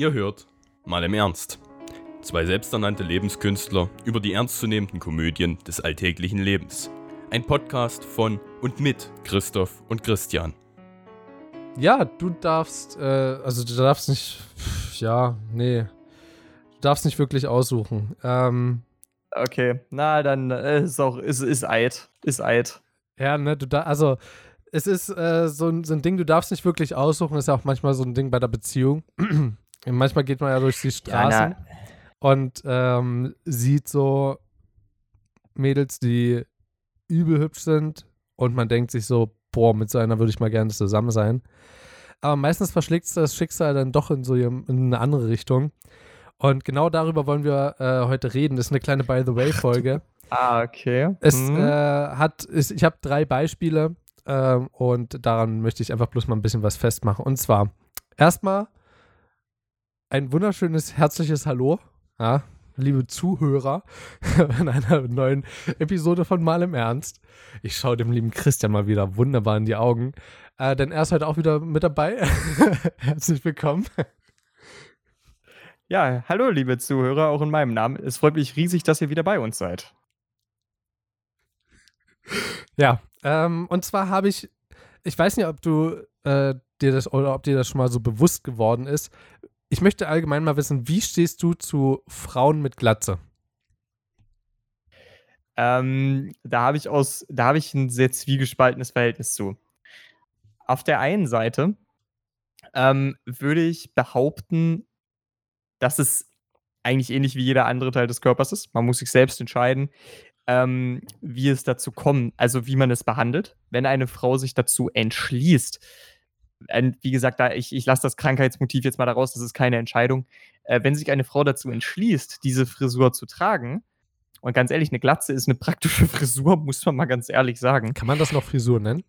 Ihr hört mal im Ernst. Zwei selbsternannte Lebenskünstler über die ernstzunehmenden Komödien des alltäglichen Lebens. Ein Podcast von und mit Christoph und Christian. Ja, du darfst, äh, also du darfst nicht, ja, nee, du darfst nicht wirklich aussuchen. Ähm, Okay, na dann äh, ist auch, ist, ist Eid. Ist Eid. ja, ne, du da, also es ist äh, so, ein, so ein Ding, du darfst nicht wirklich aussuchen, ist ja auch manchmal so ein Ding bei der Beziehung. Manchmal geht man ja durch die Straßen na, und ähm, sieht so Mädels, die übel hübsch sind und man denkt sich so, boah, mit so einer würde ich mal gerne zusammen sein. Aber meistens verschlägt das Schicksal dann doch in so in eine andere Richtung. Und genau darüber wollen wir äh, heute reden. Das ist eine kleine By the Way Folge. ah, okay. Es Mhm. äh, hat, ist, ich habe drei Beispiele ähm, und daran möchte ich einfach bloß mal ein bisschen was festmachen. Und zwar erstmal ein wunderschönes, herzliches Hallo, ja, liebe Zuhörer, in einer neuen Episode von Mal im Ernst. Ich schaue dem lieben Christian mal wieder wunderbar in die Augen, äh, denn er ist heute auch wieder mit dabei. Herzlich willkommen. Ja, hallo, liebe Zuhörer, auch in meinem Namen. Es freut mich riesig, dass ihr wieder bei uns seid. Ja, ähm, und zwar habe ich, ich weiß nicht, ob du äh, dir das oder ob dir das schon mal so bewusst geworden ist. Ich möchte allgemein mal wissen, wie stehst du zu Frauen mit Glatze? Ähm, da habe ich aus, da habe ich ein sehr zwiegespaltenes Verhältnis zu. Auf der einen Seite ähm, würde ich behaupten, dass es eigentlich ähnlich wie jeder andere Teil des Körpers ist. Man muss sich selbst entscheiden, ähm, wie es dazu kommt, also wie man es behandelt. Wenn eine Frau sich dazu entschließt, wie gesagt, da ich, ich lasse das Krankheitsmotiv jetzt mal daraus, das ist keine Entscheidung. Äh, wenn sich eine Frau dazu entschließt, diese Frisur zu tragen, und ganz ehrlich, eine Glatze ist eine praktische Frisur, muss man mal ganz ehrlich sagen. Kann man das noch Frisur nennen?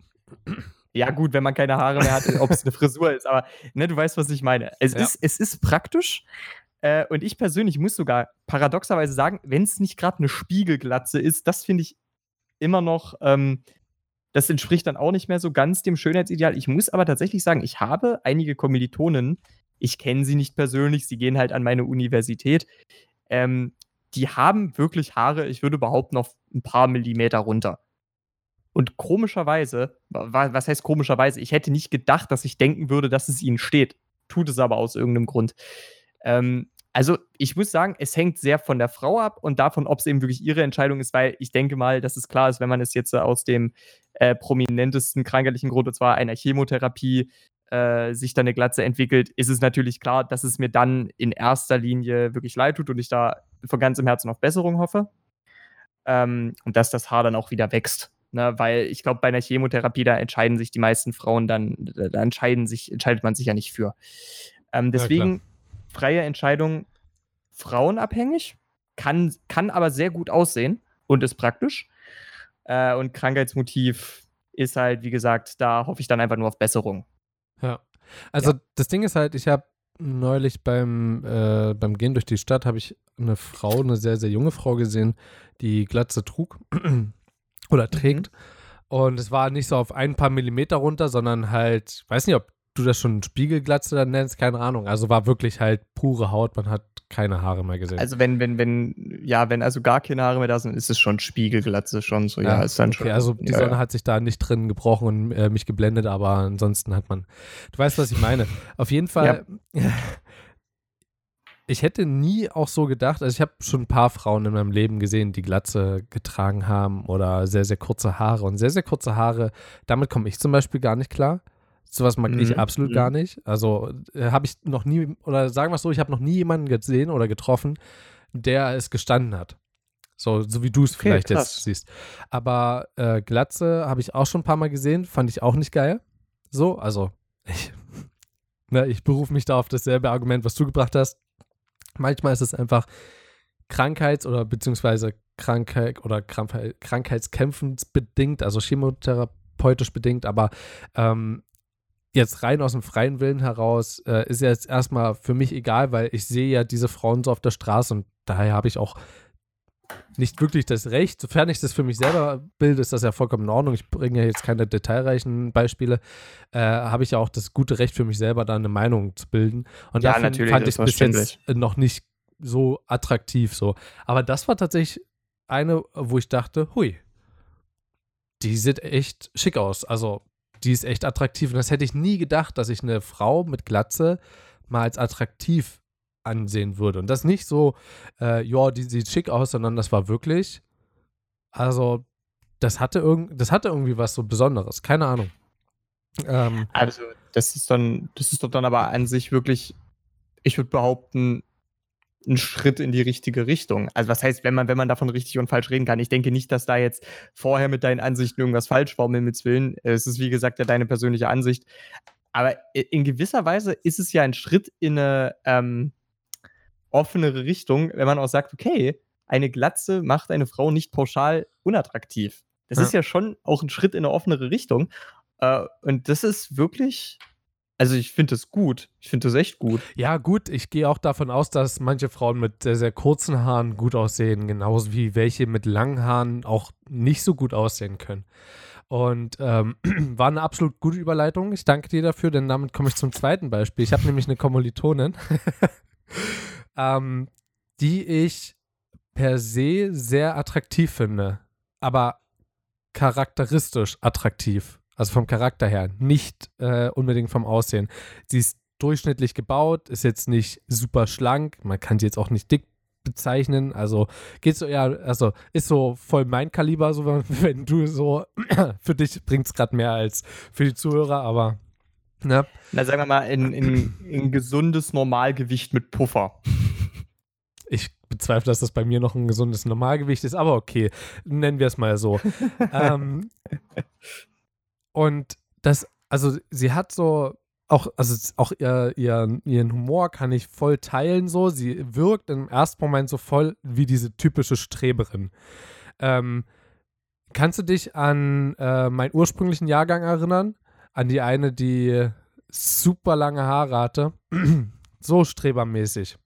Ja, gut, wenn man keine Haare mehr hat, ob es eine Frisur ist, aber ne, du weißt, was ich meine. Es, Ja. ist, es ist praktisch. Äh, und ich persönlich muss sogar paradoxerweise sagen, wenn es nicht gerade eine Spiegelglatze ist, das finde ich immer noch, ähm, das entspricht dann auch nicht mehr so ganz dem Schönheitsideal. Ich muss aber tatsächlich sagen, ich habe einige Kommilitonen, ich kenne sie nicht persönlich, sie gehen halt an meine Universität, ähm, die haben wirklich Haare, ich würde behaupten, auf ein paar Millimeter runter. Und komischerweise, wa- was heißt komischerweise? Ich hätte nicht gedacht, dass ich denken würde, dass es ihnen steht. Tut es aber aus irgendeinem Grund. Ähm, also, ich muss sagen, es hängt sehr von der Frau ab und davon, ob es eben wirklich ihre Entscheidung ist, weil ich denke mal, dass es klar ist, wenn man es jetzt äh, aus dem äh, prominentesten krankheitlichen Grund, und zwar einer Chemotherapie, äh, sich dann eine Glatze entwickelt, ist es natürlich klar, dass es mir dann in erster Linie wirklich leid tut und ich da von ganzem Herzen auf Besserung hoffe. Ähm, und dass das Haar dann auch wieder wächst. Ne, weil ich glaube, bei einer Chemotherapie, da entscheiden sich die meisten Frauen dann, da entscheiden sich, entscheidet man sich ja nicht für. Ähm, deswegen freie Entscheidung frauenabhängig, kann, kann aber sehr gut aussehen und ist praktisch. Äh, und Krankheitsmotiv ist halt, wie gesagt, da hoffe ich dann einfach nur auf Besserung. Ja. Also das Ding ist halt, ich habe neulich beim, äh, beim Gehen durch die Stadt habe ich eine Frau, eine sehr, sehr junge Frau gesehen, die Glatze trug oder trägt. Und es war nicht so auf ein paar Millimeter runter, sondern halt, ich weiß nicht, ob du das schon Spiegelglatze dann nennst, keine Ahnung. Also war wirklich halt pure Haut, man hat keine Haare mehr gesehen. Also wenn, wenn, wenn, ja, wenn also gar keine Haare mehr da sind, ist es schon Spiegelglatze schon so, ja, ist dann okay, schon. Also die ja, Sonne ja. hat sich da nicht drin gebrochen und äh, mich geblendet, aber ansonsten hat man. Du weißt, was ich meine. Auf jeden Fall. Ich hätte nie auch so gedacht, also ich habe schon ein paar Frauen in meinem Leben gesehen, die Glatze getragen haben oder sehr, sehr kurze Haare. Und sehr, sehr kurze Haare, damit komme ich zum Beispiel gar nicht klar. Sowas mag ich Mhm, absolut mhm. gar nicht. Also äh, habe ich noch nie, oder sagen wir es so, ich habe noch nie jemanden gesehen oder getroffen, der es gestanden hat. So, so wie du es Okay, vielleicht krass. jetzt siehst. Aber äh, Glatze habe ich auch schon ein paar Mal gesehen, fand ich auch nicht geil. So, also ich, ne, ich berufe mich da auf dasselbe Argument, was du gebracht hast. Manchmal ist es einfach Krankheits- oder beziehungsweise Krankheit oder Krankheit, krankheitskämpfensbedingt, also chemotherapeutisch bedingt, aber ähm, jetzt rein aus dem freien Willen heraus äh, ist jetzt erstmal für mich egal, weil ich sehe ja diese Frauen so auf der Straße und daher habe ich auch nicht wirklich das Recht. Sofern ich das für mich selber bilde, ist das ja vollkommen in Ordnung. Ich bringe ja jetzt keine detailreichen Beispiele. Äh, Habe ich ja auch das gute Recht für mich selber, da eine Meinung zu bilden. Und Ja, dafür fand ich war bis jetzt noch nicht so attraktiv so. Aber das war tatsächlich eine, wo ich dachte, hui, die sieht echt schick aus. Also, die ist echt attraktiv. Und das hätte ich nie gedacht, dass ich eine Frau mit Glatze mal als attraktiv ansehen würde. Und das nicht so, äh, ja, die sieht schick aus, sondern das war wirklich, also, das hatte, irgend, das hatte irgendwie was so Besonderes. Keine Ahnung. Ähm, Also, das ist dann, das ist doch dann aber an sich wirklich, ich würde behaupten, ein Schritt in die richtige Richtung. Also, was heißt, wenn man, wenn man davon richtig und falsch reden kann? Ich denke nicht, dass da jetzt vorher mit deinen Ansichten irgendwas falsch war, um Himmels Willen. Es ist, wie gesagt, ja deine persönliche Ansicht. Aber in gewisser Weise ist es ja ein Schritt in eine ähm, offenere Richtung, wenn man auch sagt, okay, eine Glatze macht eine Frau nicht pauschal unattraktiv. Das Ja. ist ja schon auch ein Schritt in eine offenere Richtung. Äh, und das ist wirklich, also ich finde das gut. Ich finde das echt gut. Ja, gut, ich gehe auch davon aus, dass manche Frauen mit sehr, sehr kurzen Haaren gut aussehen, genauso wie welche mit langen Haaren auch nicht so gut aussehen können. Und ähm, war eine absolut gute Überleitung. Ich danke dir dafür, denn damit komme ich zum zweiten Beispiel. Ich habe nämlich eine Kommilitonin, ähm, die ich per se sehr attraktiv finde, aber charakteristisch attraktiv. Also vom Charakter her, nicht äh, unbedingt vom Aussehen. Sie ist durchschnittlich gebaut, ist jetzt nicht super schlank, man kann sie jetzt auch nicht dick bezeichnen, also geht so eher, also ist so voll mein Kaliber, so wenn, wenn du so, für dich bringt es gerade mehr als für die Zuhörer, aber ne, Na, sagen wir mal, in, in, in gesundes Normalgewicht mit Puffer. ich bezweifle, dass das bei mir noch ein gesundes Normalgewicht ist, aber okay, nennen wir es mal so. ähm, und das, also sie hat so auch, also auch ihr, ihr, ihren Humor kann ich voll teilen so. Sie wirkt im ersten Moment so voll wie diese typische Streberin. Ähm, kannst du dich an äh, meinen ursprünglichen Jahrgang erinnern? An die eine, die super lange Haare hatte? so strebermäßig.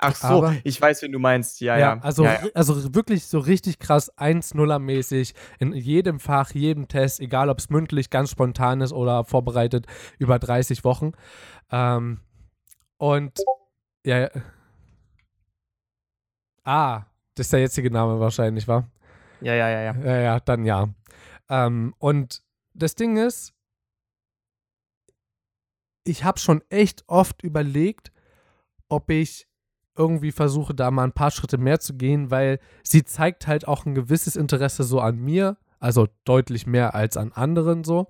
Ach so, Aber- ich weiß, wen du meinst. Ja, Ja, ja. also, ja, ja. also wirklich so richtig krass 1-0er-mäßig in jedem Fach, jedem Test, egal ob es mündlich, ganz spontan ist oder vorbereitet über 30 Wochen. Ähm, und ja, ja. Ah, das ist der jetzige Name wahrscheinlich, war? ja, ja, ja, ja. Ja, ja, dann ja. Ähm, und das Ding ist, ich habe schon echt oft überlegt, ob ich irgendwie versuche, da mal ein paar Schritte mehr zu gehen, weil sie zeigt halt auch ein gewisses Interesse so an mir, also deutlich mehr als an anderen so.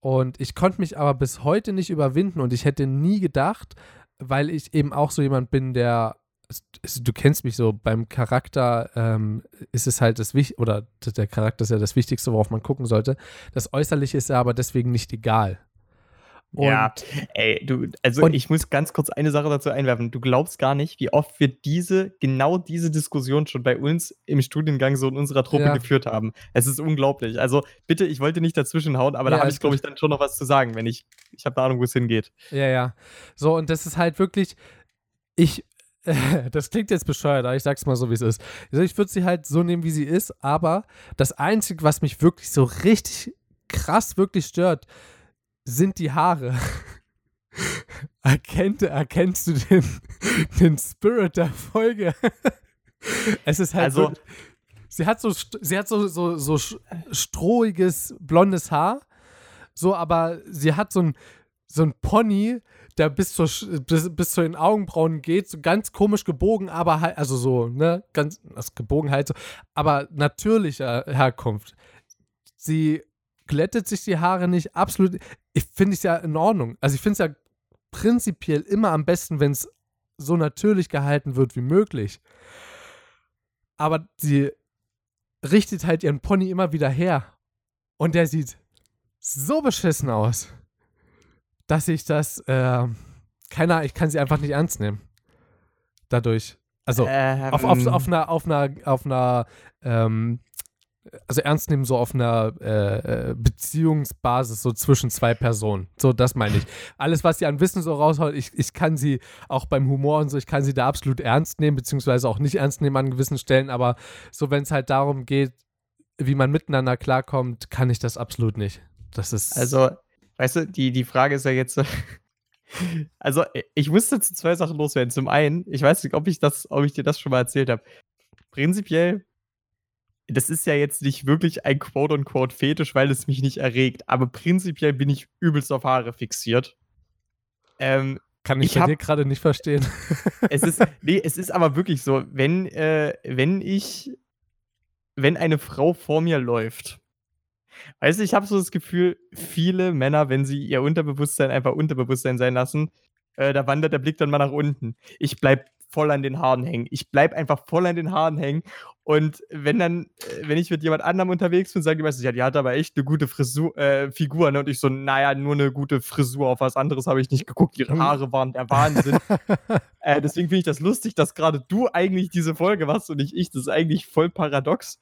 Und ich konnte mich aber bis heute nicht überwinden und ich hätte nie gedacht, weil ich eben auch so jemand bin, der, du kennst mich so, beim Charakter ähm, ist es halt das Wichtigste, oder der Charakter ist ja das Wichtigste, worauf man gucken sollte. Das Äußerliche ist ja aber deswegen nicht egal. Und ja, ey, du, also und- ich muss ganz kurz eine Sache dazu einwerfen. Du glaubst gar nicht, wie oft wir diese, genau diese Diskussion schon bei uns im Studiengang so in unserer Truppe Ja. geführt haben. Es ist unglaublich. Also bitte, ich wollte nicht dazwischenhauen, aber Ja, da habe ich, glaube ich, dann schon noch was zu sagen, wenn ich, ich habe eine Ahnung, wo es hingeht. Ja, ja. So, und das ist halt wirklich, ich, das klingt jetzt bescheuert, aber ich sag's mal so, wie es ist. Also ich würde sie halt so nehmen, wie sie ist, aber das Einzige, was mich wirklich so richtig krass wirklich stört, sind die Haare. Erkennt, erkennst du den, den Spirit der Folge? es ist halt Also- so, sie hat so, sie hat so, so, so strohiges, blondes Haar, so, aber sie hat so ein, so ein Pony, der bis, zur, bis, bis zu den Augenbrauen geht, so ganz komisch gebogen, aber halt, also so, ne, ganz, das gebogen halt so, aber natürlicher Herkunft. Sie glättet sich die Haare nicht, absolut, ich finde es ja in Ordnung. Also ich finde es ja prinzipiell immer am besten, wenn es so natürlich gehalten wird wie möglich. Aber sie richtet halt ihren Pony immer wieder her. Und der sieht so beschissen aus, dass ich das, äh, keiner, ich kann sie einfach nicht ernst nehmen. Dadurch. Also, Ähm, auf, auf, auf einer, auf einer, auf einer ähm, also ernst nehmen so auf einer äh, äh, Beziehungsbasis, so zwischen zwei Personen. So, das meine ich. Alles, was sie an Wissen so raushaut, ich, ich kann sie auch beim Humor und so, ich kann sie da absolut ernst nehmen, beziehungsweise auch nicht ernst nehmen an gewissen Stellen, aber so, wenn es halt darum geht, wie man miteinander klarkommt, kann ich das absolut nicht. Das ist. Also, weißt du, die, die Frage ist ja jetzt. Also, ich musste zu zwei Sachen loswerden. Zum einen, ich weiß nicht, ob ich das, ob ich dir das schon mal erzählt habe. Prinzipiell das ist ja jetzt nicht wirklich ein Quote-unquote-Fetisch, weil es mich nicht erregt. Aber prinzipiell bin ich übelst auf Haare fixiert. Ähm, Kann ich, ich bei dir gerade nicht verstehen. Es ist, nee, es ist aber wirklich so, wenn, äh, wenn ich, wenn eine Frau vor mir läuft, weißt du, ich habe so das Gefühl, viele Männer, wenn sie ihr Unterbewusstsein einfach Unterbewusstsein sein lassen, äh, da wandert der Blick dann mal nach unten. Ich bleib voll an den Haaren hängen. Ich bleibe einfach voll an den Haaren hängen. Und wenn dann, äh, wenn ich mit jemand anderem unterwegs bin, sagen die meistens, ja, die hat aber echt eine gute Frisur, äh, Figur. Ne? Und ich so, naja, nur eine gute Frisur, auf was anderes habe ich nicht geguckt. Ihre Haare waren der Wahnsinn. äh, deswegen finde ich das lustig, dass gerade du eigentlich diese Folge machst und nicht ich. Das ist eigentlich voll paradox.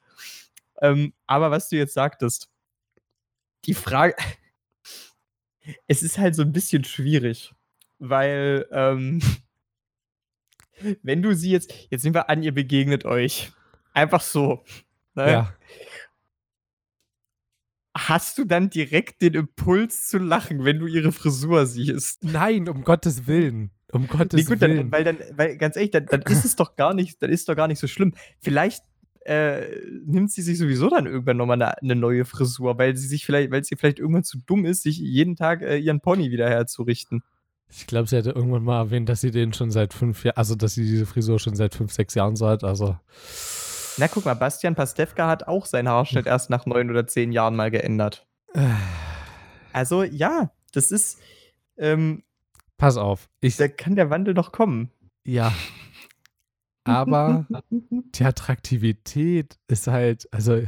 Ähm, aber was du jetzt sagtest, die Frage, es ist halt so ein bisschen schwierig, weil ähm, wenn du sie jetzt, jetzt sind wir an ihr begegnet euch. Einfach so. Ne? Ja. Hast du dann direkt den Impuls zu lachen, wenn du ihre Frisur siehst? Nein, um Gottes Willen. Um Gottes nee, gut, Willen. Dann, weil dann, weil ganz ehrlich, dann, dann ist es doch gar nicht, dann ist doch gar nicht so schlimm. Vielleicht äh, nimmt sie sich sowieso dann irgendwann nochmal eine, eine neue Frisur, weil sie sich vielleicht, weil sie vielleicht irgendwann zu dumm ist, sich jeden Tag äh, ihren Pony wieder herzurichten. Ich glaube, sie hätte irgendwann mal erwähnt, dass sie den schon seit fünf Jahren, also dass sie diese Frisur schon seit fünf, sechs Jahren so hat. Also. Na, guck mal, Bastian Pastewka hat auch seinen Haarschnitt erst nach neun oder zehn Jahren mal geändert. Also, ja, das ist. Ähm, Pass auf. Ich, da kann der Wandel noch kommen. Ja. Aber die Attraktivität ist halt, also,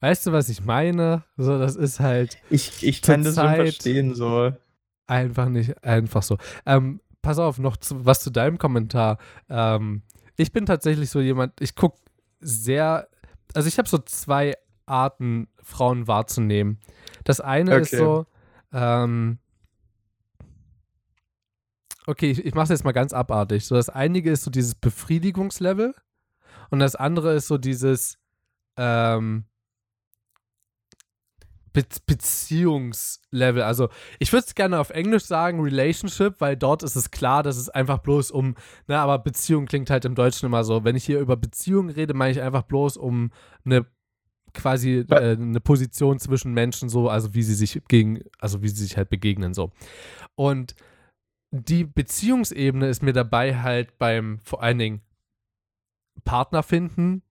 weißt du, was ich meine? So, das ist halt. Ich, ich kann das schon verstehen, so. Einfach nicht, einfach so. Ähm, pass auf, noch zu, was zu deinem Kommentar. Ähm, ich bin tatsächlich so jemand, ich gucke sehr, also ich habe so zwei Arten, Frauen wahrzunehmen. Das eine okay. ist so, ähm, okay, ich, ich mache es jetzt mal ganz abartig. So, das eine ist so dieses Befriedigungslevel und das andere ist so dieses, ähm, Be Beziehungslevel. Also ich würde es gerne auf Englisch sagen, Relationship, weil dort ist es klar, dass es einfach bloß um, ne, aber Beziehung klingt halt im Deutschen immer so. Wenn ich hier über Beziehung rede, meine ich einfach bloß um eine quasi äh, eine Position zwischen Menschen so, also wie sie sich gegen, also wie sie sich halt begegnen so. Und die Beziehungsebene ist mir dabei halt beim vor allen Dingen Partner finden,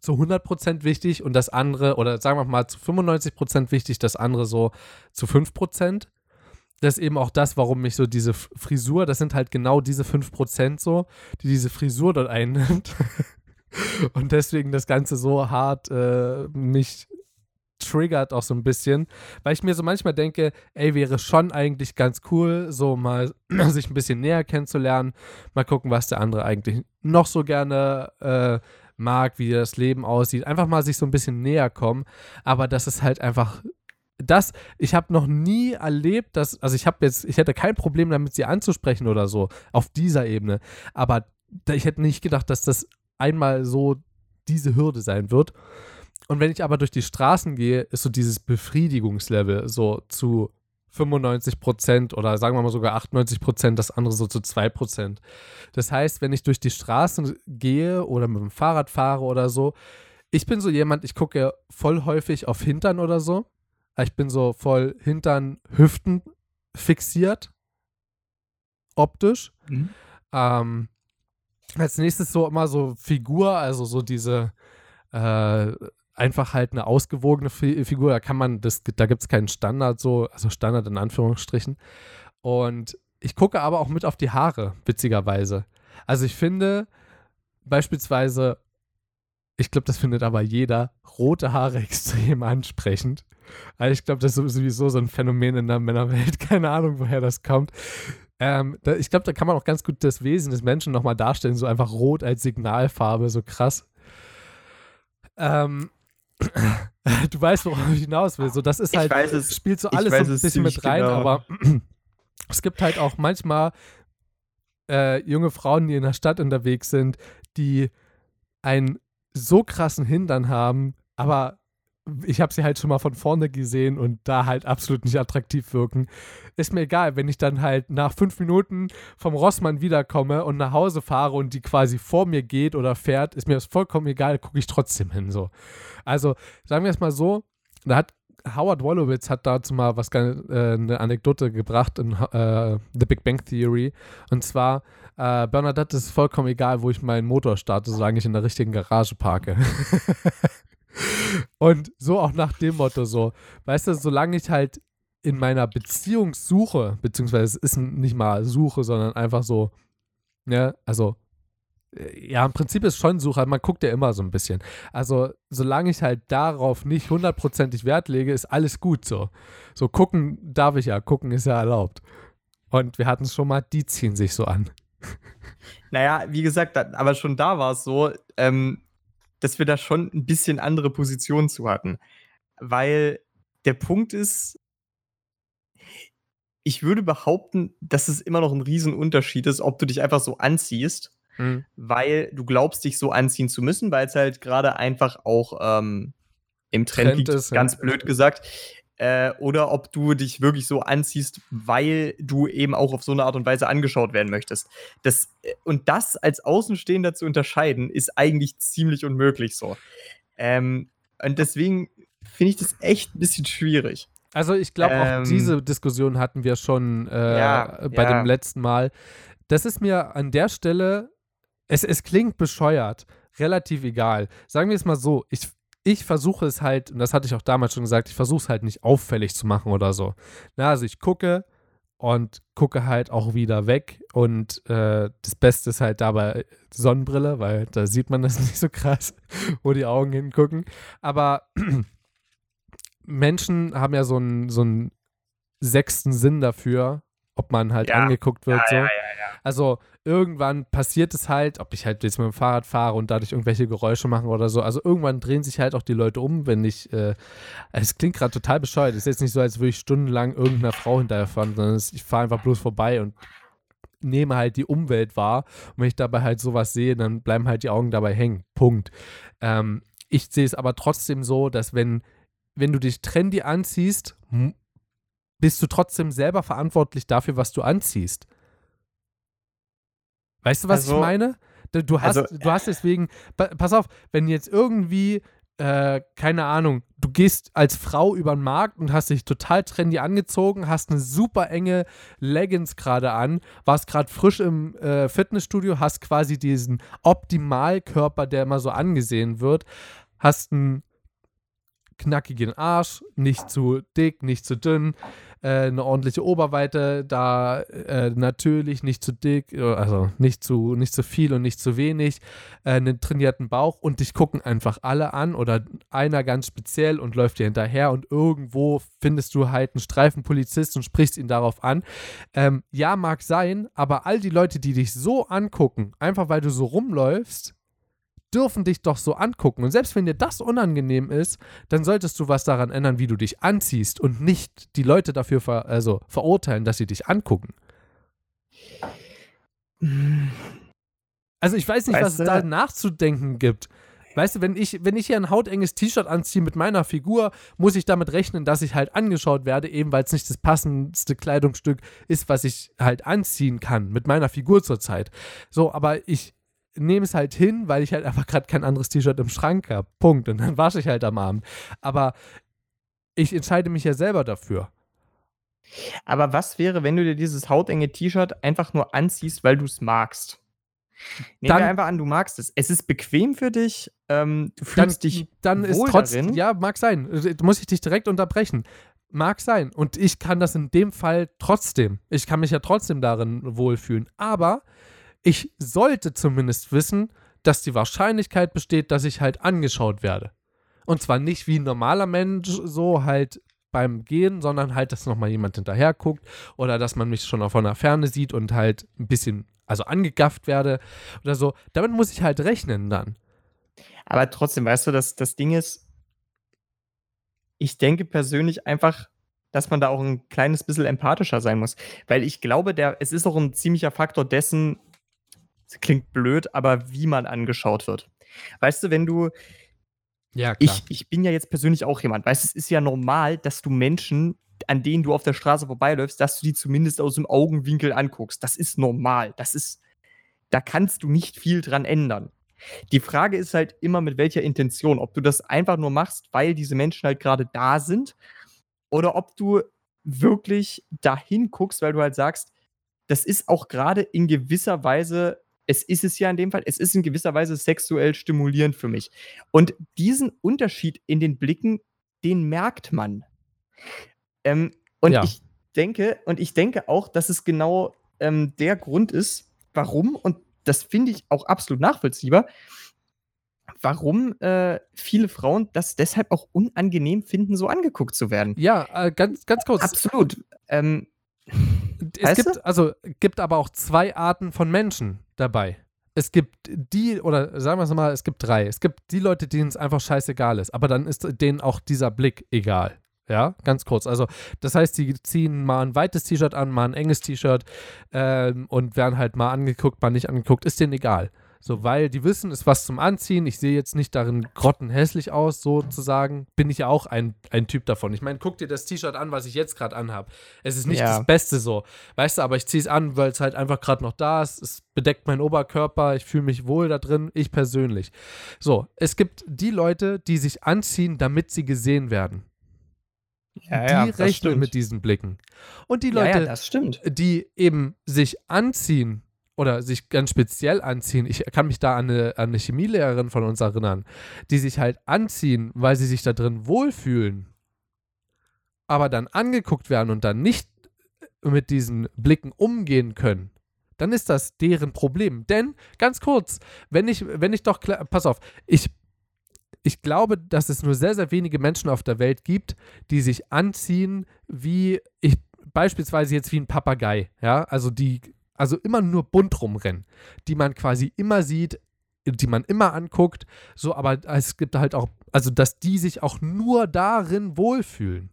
zu 100% wichtig und das andere, oder sagen wir mal zu 95% wichtig, das andere so zu 5%. Das ist eben auch das, warum mich so diese Frisur, das sind halt genau diese 5% so, die diese Frisur dort einnimmt. und deswegen das Ganze so hart äh, mich triggert auch so ein bisschen, weil ich mir so manchmal denke, ey, wäre schon eigentlich ganz cool, so mal sich ein bisschen näher kennenzulernen, mal gucken, was der andere eigentlich noch so gerne äh, mag, wie das Leben aussieht. Einfach mal sich so ein bisschen näher kommen. Aber das ist halt einfach das, ich habe noch nie erlebt, dass, also ich habe jetzt, ich hätte kein Problem damit, sie anzusprechen oder so, auf dieser Ebene. Aber ich hätte nicht gedacht, dass das einmal so diese Hürde sein wird. Und wenn ich aber durch die Straßen gehe, ist so dieses Befriedigungslevel so zu 95 Prozent oder sagen wir mal sogar 98 Prozent, das andere so zu 2 Prozent. Das heißt, wenn ich durch die Straßen gehe oder mit dem Fahrrad fahre oder so, ich bin so jemand, ich gucke voll häufig auf Hintern oder so. Ich bin so voll Hintern, Hüften fixiert, optisch. Mhm. Ähm, als nächstes so immer so Figur, also so diese äh, einfach halt eine ausgewogene Figur. Da kann man, das, da gibt es keinen Standard so, also Standard in Anführungsstrichen. Und ich gucke aber auch mit auf die Haare, witzigerweise. Also ich finde beispielsweise, ich glaube, das findet aber jeder, rote Haare extrem ansprechend. Also ich glaube, das ist sowieso so ein Phänomen in der Männerwelt. Keine Ahnung, woher das kommt. Ähm, da, ich glaube, da kann man auch ganz gut das Wesen des Menschen nochmal darstellen, so einfach rot als Signalfarbe, so krass. Ähm, du weißt, worauf ich hinaus will. So, das ist halt, weiß es. spielt so alles so ein bisschen mit rein, genau. aber es gibt halt auch manchmal äh, junge Frauen, die in der Stadt unterwegs sind, die einen so krassen Hintern haben, aber ich habe sie halt schon mal von vorne gesehen und da halt absolut nicht attraktiv wirken. Ist mir egal, wenn ich dann halt nach fünf Minuten vom Rossmann wiederkomme und nach Hause fahre und die quasi vor mir geht oder fährt, ist mir das vollkommen egal, gucke ich trotzdem hin. So. Also sagen wir es mal so, da hat Howard Wolowitz hat dazu mal was äh, eine Anekdote gebracht in äh, The Big Bang Theory. Und zwar, äh, Bernadette ist vollkommen egal, wo ich meinen Motor starte, solange ich in der richtigen Garage parke. Und so auch nach dem Motto so, weißt du, solange ich halt in meiner Beziehung suche, beziehungsweise es ist nicht mal Suche, sondern einfach so, ne, also äh, ja, im Prinzip ist schon Suche, man guckt ja immer so ein bisschen. Also, solange ich halt darauf nicht hundertprozentig Wert lege, ist alles gut so. So gucken darf ich ja, gucken ist ja erlaubt. Und wir hatten es schon mal, die ziehen sich so an. Naja, wie gesagt, aber schon da war es so, ähm, dass wir da schon ein bisschen andere Positionen zu hatten. Weil der Punkt ist, ich würde behaupten, dass es immer noch ein Riesenunterschied ist, ob du dich einfach so anziehst, weil du glaubst, dich so anziehen zu müssen, weil es halt gerade einfach auch ähm, im Trend, Trend liegt, ist, ja. ganz blöd gesagt. Äh, oder ob du dich wirklich so anziehst, weil du eben auch auf so eine Art und Weise angeschaut werden möchtest. Das, äh, und das als Außenstehender zu unterscheiden, ist eigentlich ziemlich unmöglich so. Ähm, und deswegen finde ich das echt ein bisschen schwierig. Also ich glaube, auch Ähm, diese Diskussion hatten wir schon äh, Ja, bei ja. dem letzten Mal. Das ist mir an der Stelle, es, es klingt bescheuert, relativ egal. Sagen wir es mal so, ich, ich versuche es halt, und das hatte ich auch damals schon gesagt, ich versuche es halt nicht auffällig zu machen oder so. Na, also ich gucke und gucke halt auch wieder weg und äh, das Beste ist halt dabei Sonnenbrille, weil da sieht man das nicht so krass, wo die Augen hingucken. Aber Menschen haben ja so einen, so einen sechsten Sinn dafür, ob man halt Ja. angeguckt wird. so. ja, ja. Also irgendwann passiert es halt, ob ich halt jetzt mit dem Fahrrad fahre und dadurch irgendwelche Geräusche mache oder so. Also irgendwann drehen sich halt auch die Leute um, wenn ich, äh, es klingt gerade total bescheuert. Es ist jetzt nicht so, als würde ich stundenlang irgendeiner Frau hinterherfahren, sondern es, ich fahre einfach bloß vorbei und nehme halt die Umwelt wahr. Und wenn ich dabei halt sowas sehe, dann bleiben halt die Augen dabei hängen. Punkt. Ähm, ich sehe es aber trotzdem so, dass wenn, wenn du dich trendy anziehst, bist du trotzdem selber verantwortlich dafür, was du anziehst. Weißt du, was ich Also- meine? Du, hast, also- du hast deswegen, pa- pass auf, wenn jetzt irgendwie, äh, keine Ahnung, du gehst als Frau über den Markt und hast dich total trendy angezogen, hast eine super enge Leggings gerade an, warst gerade frisch im äh, Fitnessstudio, hast quasi diesen Optimalkörper, der immer so angesehen wird, hast einen knackigen Arsch, nicht zu dick, nicht zu dünn, äh, eine ordentliche Oberweite, da äh, natürlich nicht zu dick, äh, also nicht zu, nicht zu viel und nicht zu wenig, äh, einen trainierten Bauch und dich gucken einfach alle an oder einer ganz speziell und läuft dir hinterher und irgendwo findest du halt einen Streifenpolizist und sprichst ihn darauf an. Ähm, ja, mag sein, aber all die Leute, die dich so angucken, einfach weil du so rumläufst, dürfen dich doch so angucken. Und selbst wenn dir das unangenehm ist, dann solltest du was daran ändern, wie du dich anziehst und nicht die Leute dafür ver also verurteilen, dass sie dich angucken. Also ich weiß nicht, Weißt was es du- da nachzudenken gibt. Weißt du, wenn ich, wenn ich hier ein hautenges T-Shirt anziehe mit meiner Figur, muss ich damit rechnen, dass ich halt angeschaut werde, eben weil es nicht das passendste Kleidungsstück ist, was ich halt anziehen kann mit meiner Figur zurzeit. So, aber ich nehme es halt hin, weil ich halt einfach gerade kein anderes T-Shirt im Schrank habe. Punkt. Und dann wasche ich halt am Abend. Aber ich entscheide mich ja selber dafür. Aber was wäre, wenn du dir dieses hautenge T-Shirt einfach nur anziehst, weil du es magst? Nehmen Dann- wir einfach an, du magst es. Es ist bequem für dich, ähm, du Dann, fühlst dich dann ist wohl trotzdem, darin. ja, mag sein. Muss ich dich direkt unterbrechen. Mag sein. Und ich kann das in dem Fall trotzdem. Ich kann mich ja trotzdem darin wohlfühlen. Aber ich sollte zumindest wissen, dass die Wahrscheinlichkeit besteht, dass ich halt angeschaut werde. Und zwar nicht wie ein normaler Mensch so halt beim Gehen, sondern halt, dass nochmal jemand hinterher guckt oder dass man mich schon von der Ferne sieht und halt ein bisschen, also angegafft werde oder so. Damit muss ich halt rechnen dann. Aber trotzdem, weißt du, das, das Ding ist, ich denke persönlich einfach, dass man da auch ein kleines bisschen empathischer sein muss. Weil ich glaube, der, es ist auch ein ziemlicher Faktor dessen, das klingt blöd, aber wie man angeschaut wird. Weißt du, wenn du. Ja, klar. Ich, ich bin ja jetzt persönlich auch jemand. Weißt du, es ist ja normal, dass du Menschen, an denen du auf der Straße vorbeiläufst, dass du die zumindest aus dem Augenwinkel anguckst. Das ist normal. Das ist. Da kannst du nicht viel dran ändern. Die Frage ist halt immer, mit welcher Intention. Ob du das einfach nur machst, weil diese Menschen halt gerade da sind, oder ob du wirklich dahin guckst, weil du halt sagst, das ist auch gerade in gewisser Weise, es ist es ja in dem Fall, es ist in gewisser Weise sexuell stimulierend für mich. Und diesen Unterschied in den Blicken, den merkt man. Ähm, und Ja. ich denke, und ich denke auch, dass es genau ähm, der Grund ist, warum, und das finde ich auch absolut nachvollziehbar, warum äh, viele Frauen das deshalb auch unangenehm finden, so angeguckt zu werden. Ja, äh, ganz, ganz kurz. Absolut. Ähm, Es Weißt gibt, also, gibt aber auch zwei Arten von Menschen dabei. Es gibt die, oder sagen wir es mal, es gibt drei. Es gibt die Leute, denen es einfach scheißegal ist, aber dann ist denen auch dieser Blick egal. Ja, ganz kurz. Also, das heißt, sie ziehen mal ein weites T-Shirt an, mal ein enges T-Shirt ähm, und werden halt mal angeguckt, mal nicht angeguckt, ist denen egal. So, weil die wissen, ist was zum Anziehen. Ich sehe jetzt nicht darin grottenhässlich aus, sozusagen. Bin ich ja auch ein, ein Typ davon. Ich meine, guck dir das T-Shirt an, was ich jetzt gerade anhabe. Es ist nicht Ja. das Beste so. Weißt du, aber ich ziehe es an, weil es halt einfach gerade noch da ist. Es bedeckt meinen Oberkörper. Ich fühle mich wohl da drin. Ich persönlich. So, es gibt die Leute, die sich anziehen, damit sie gesehen werden. die rechnen mit diesen Blicken. Und die ja, Leute, ja, die eben sich anziehen oder sich ganz speziell anziehen. Ich kann mich da an eine, an eine Chemielehrerin von uns erinnern, die sich halt anziehen, weil sie sich da drin wohlfühlen, aber dann angeguckt werden und dann nicht mit diesen Blicken umgehen können. Dann ist das deren Problem. Denn, ganz kurz, wenn ich, wenn ich doch, pass auf, ich, ich glaube, dass es nur sehr, sehr wenige Menschen auf der Welt gibt, die sich anziehen wie, ich, beispielsweise jetzt wie ein Papagei, ja, also die, also immer nur bunt rumrennen, die man quasi immer sieht, die man immer anguckt, so, aber es gibt halt auch, also dass die sich auch nur darin wohlfühlen.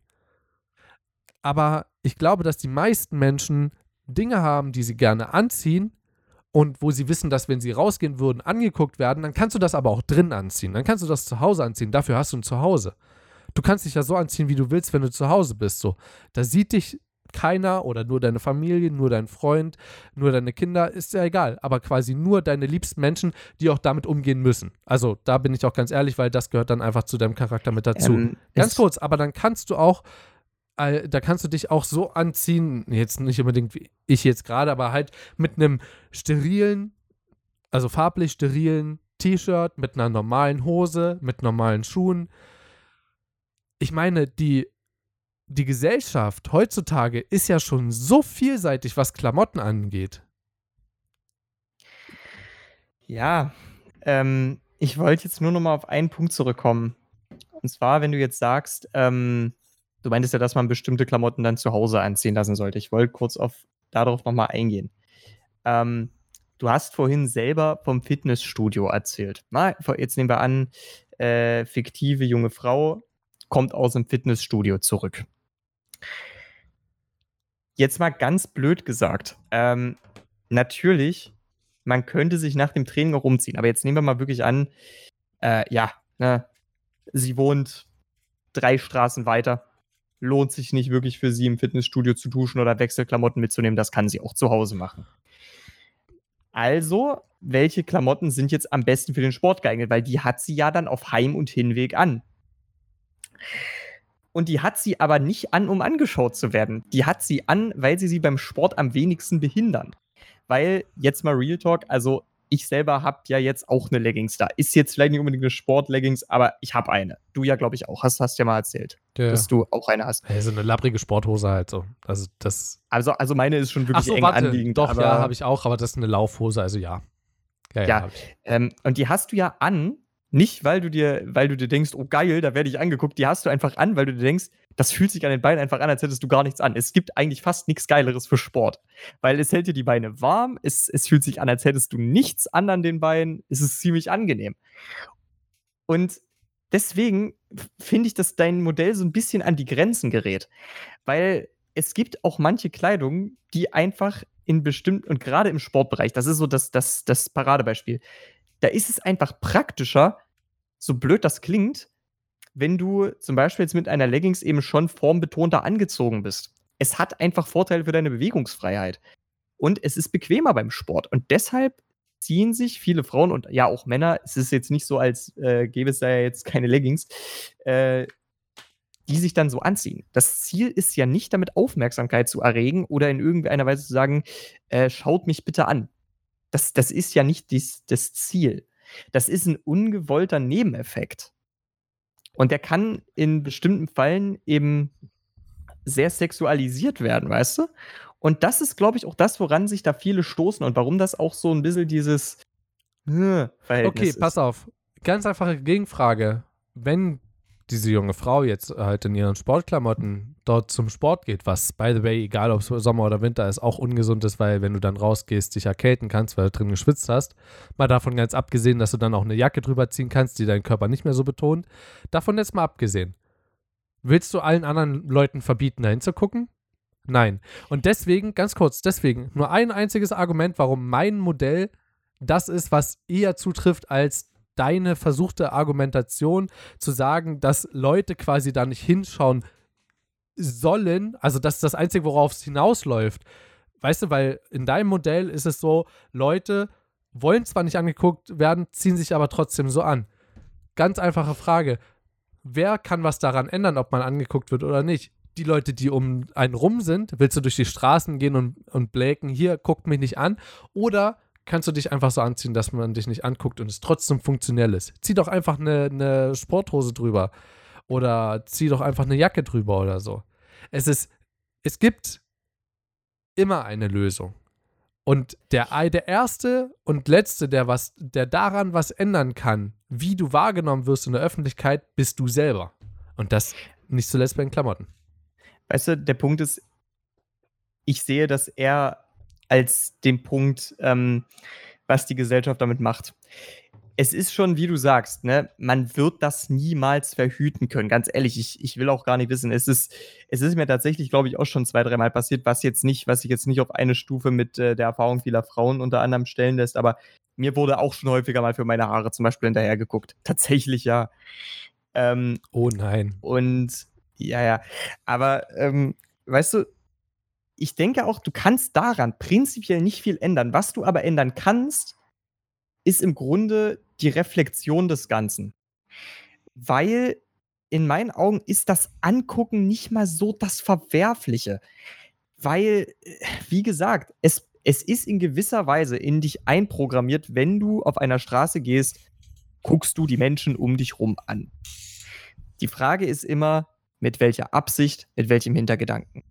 Aber ich glaube, dass die meisten Menschen Dinge haben, die sie gerne anziehen und wo sie wissen, dass wenn sie rausgehen würden, angeguckt werden, dann kannst du das aber auch drin anziehen. Dann kannst du das zu Hause anziehen. Dafür hast du ein Zuhause. Du kannst dich ja so anziehen, wie du willst, wenn du zu Hause bist. So, da sieht dich keiner oder nur deine Familie, nur dein Freund, nur deine Kinder, ist ja egal. Aber quasi nur deine liebsten Menschen, die auch damit umgehen müssen. Also da bin ich auch ganz ehrlich, weil das gehört dann einfach zu deinem Charakter mit dazu. Ähm, Ganz kurz, aber dann kannst du auch, äh, da kannst du dich auch so anziehen, jetzt nicht unbedingt wie ich jetzt gerade, aber halt mit einem sterilen, also farblich sterilen T-Shirt, mit einer normalen Hose, mit normalen Schuhen. Ich meine, die, die Gesellschaft heutzutage ist ja schon so vielseitig, was Klamotten angeht. Ja, ähm, ich wollte jetzt nur noch mal auf einen Punkt zurückkommen. Und zwar, wenn du jetzt sagst, ähm, du meintest ja, dass man bestimmte Klamotten dann zu Hause anziehen lassen sollte. Ich wollte kurz auf, darauf noch mal eingehen. Ähm, du hast vorhin selber vom Fitnessstudio erzählt. Na, jetzt nehmen wir an, äh, fiktive junge Frau kommt aus dem Fitnessstudio zurück. Jetzt mal ganz blöd gesagt. Ähm, natürlich, man könnte sich nach dem Training auch umziehen. Aber jetzt nehmen wir mal wirklich an, äh, ja, ne, sie wohnt drei Straßen weiter. Lohnt sich nicht wirklich für sie im Fitnessstudio zu duschen oder Wechselklamotten mitzunehmen. Das kann sie auch zu Hause machen. Also, welche Klamotten sind jetzt am besten für den Sport geeignet? Weil die hat sie ja dann auf Heim- und Hinweg an. Und die hat sie aber nicht an, um angeschaut zu werden. Die hat sie an, weil sie sie beim Sport am wenigsten behindern. Weil, jetzt mal Real Talk, also ich selber habe ja jetzt auch eine Leggings da. Ist jetzt vielleicht nicht unbedingt eine Sport-Leggings, aber ich habe eine. Du ja, glaube ich, auch. Hast, hast ja mal erzählt, Ja. dass du auch eine hast. So eine labbrige Sporthose halt so. Also das. Also, also meine ist schon Ach wirklich so, eng warte. anliegend. Doch, aber, ja, habe ich auch, aber das ist eine Laufhose, also ja. Ja. hab ich. Ähm, und die hast du ja an, nicht weil du dir, weil du dir denkst, oh geil, da werde ich angeguckt. Die hast du einfach an, weil du dir denkst, das fühlt sich an den Beinen einfach an, als hättest du gar nichts an. Es gibt eigentlich fast nichts Geileres für Sport. Weil es hält dir die Beine warm, es, es fühlt sich an, als hättest du nichts an an den Beinen. Es ist ziemlich angenehm. Und deswegen finde ich, dass dein Modell so ein bisschen an die Grenzen gerät. Weil es gibt auch manche Kleidung, die einfach in bestimmten, und gerade im Sportbereich, das ist so das, das, das Paradebeispiel, da ist es einfach praktischer, so blöd das klingt, wenn du zum Beispiel jetzt mit einer Leggings eben schon formbetonter angezogen bist. Es hat einfach Vorteile für deine Bewegungsfreiheit. Und es ist bequemer beim Sport. Und deshalb ziehen sich viele Frauen und ja auch Männer, es ist jetzt nicht so, als äh, gäbe es da ja jetzt keine Leggings, äh, die sich dann so anziehen. Das Ziel ist ja nicht damit Aufmerksamkeit zu erregen oder in irgendeiner Weise zu sagen, äh, schaut mich bitte an. Das, das ist ja nicht dies, das Ziel. Das ist ein ungewollter Nebeneffekt. Und der kann in bestimmten Fällen eben sehr sexualisiert werden, weißt du? Und das ist, glaube ich, auch das, woran sich da viele stoßen und warum das auch so ein bisschen dieses äh, Verhältnis Okay, ist. pass auf. Ganz einfache Gegenfrage. Wenn diese junge Frau jetzt halt in ihren Sportklamotten dort zum Sport geht, was, by the way, egal ob es Sommer oder Winter ist, auch ungesund ist, weil wenn du dann rausgehst, dich erkälten kannst, weil du drin geschwitzt hast. Mal davon ganz abgesehen, dass du dann auch eine Jacke drüber ziehen kannst, die deinen Körper nicht mehr so betont. Davon jetzt mal abgesehen. Willst du allen anderen Leuten verbieten, da hinzugucken? Nein. Und deswegen, ganz kurz, deswegen, nur ein einziges Argument, warum mein Modell das ist, was eher zutrifft als deine versuchte Argumentation zu sagen, dass Leute quasi da nicht hinschauen sollen, also das ist das Einzige, worauf es hinausläuft. Weißt du, weil in deinem Modell ist es so, Leute wollen zwar nicht angeguckt werden, ziehen sich aber trotzdem so an. Ganz einfache Frage. Wer kann was daran ändern, ob man angeguckt wird oder nicht? Die Leute, die um einen rum sind, willst du durch die Straßen gehen und, und bläken, hier, guckt mich nicht an? Oder kannst du dich einfach so anziehen, dass man dich nicht anguckt und es trotzdem funktionell ist. Zieh doch einfach eine, eine Sporthose drüber oder zieh doch einfach eine Jacke drüber oder so. Es ist, es gibt immer eine Lösung. Und der, der erste und letzte, der was, der daran was ändern kann, wie du wahrgenommen wirst in der Öffentlichkeit, bist du selber. Und das nicht zuletzt bei den Klamotten. Weißt du, der Punkt ist, ich sehe das eher als den Punkt, ähm, was die Gesellschaft damit macht. Es ist schon, wie du sagst, ne, man wird das niemals verhüten können. Ganz ehrlich, ich, ich will auch gar nicht wissen. Es ist, es ist mir tatsächlich, glaube ich, auch schon zwei, dreimal passiert, was jetzt nicht, was ich jetzt nicht auf eine Stufe mit äh, der Erfahrung vieler Frauen unter anderem stellen lässt, aber mir wurde auch schon häufiger mal für meine Haare zum Beispiel hinterher geguckt. Tatsächlich ja. Ähm, Oh nein. und ja, ja. Aber ähm, weißt du, ich denke auch, du kannst daran prinzipiell nicht viel ändern. Was du aber ändern kannst, ist im Grunde die Reflexion des Ganzen. Weil in meinen Augen ist das Angucken nicht mal so das Verwerfliche. Weil, äh, wie gesagt, es, es ist in gewisser Weise in dich einprogrammiert, wenn du auf einer Straße gehst, guckst du die Menschen um dich rum an. Die Frage ist immer, mit welcher Absicht, mit welchem Hintergedanken.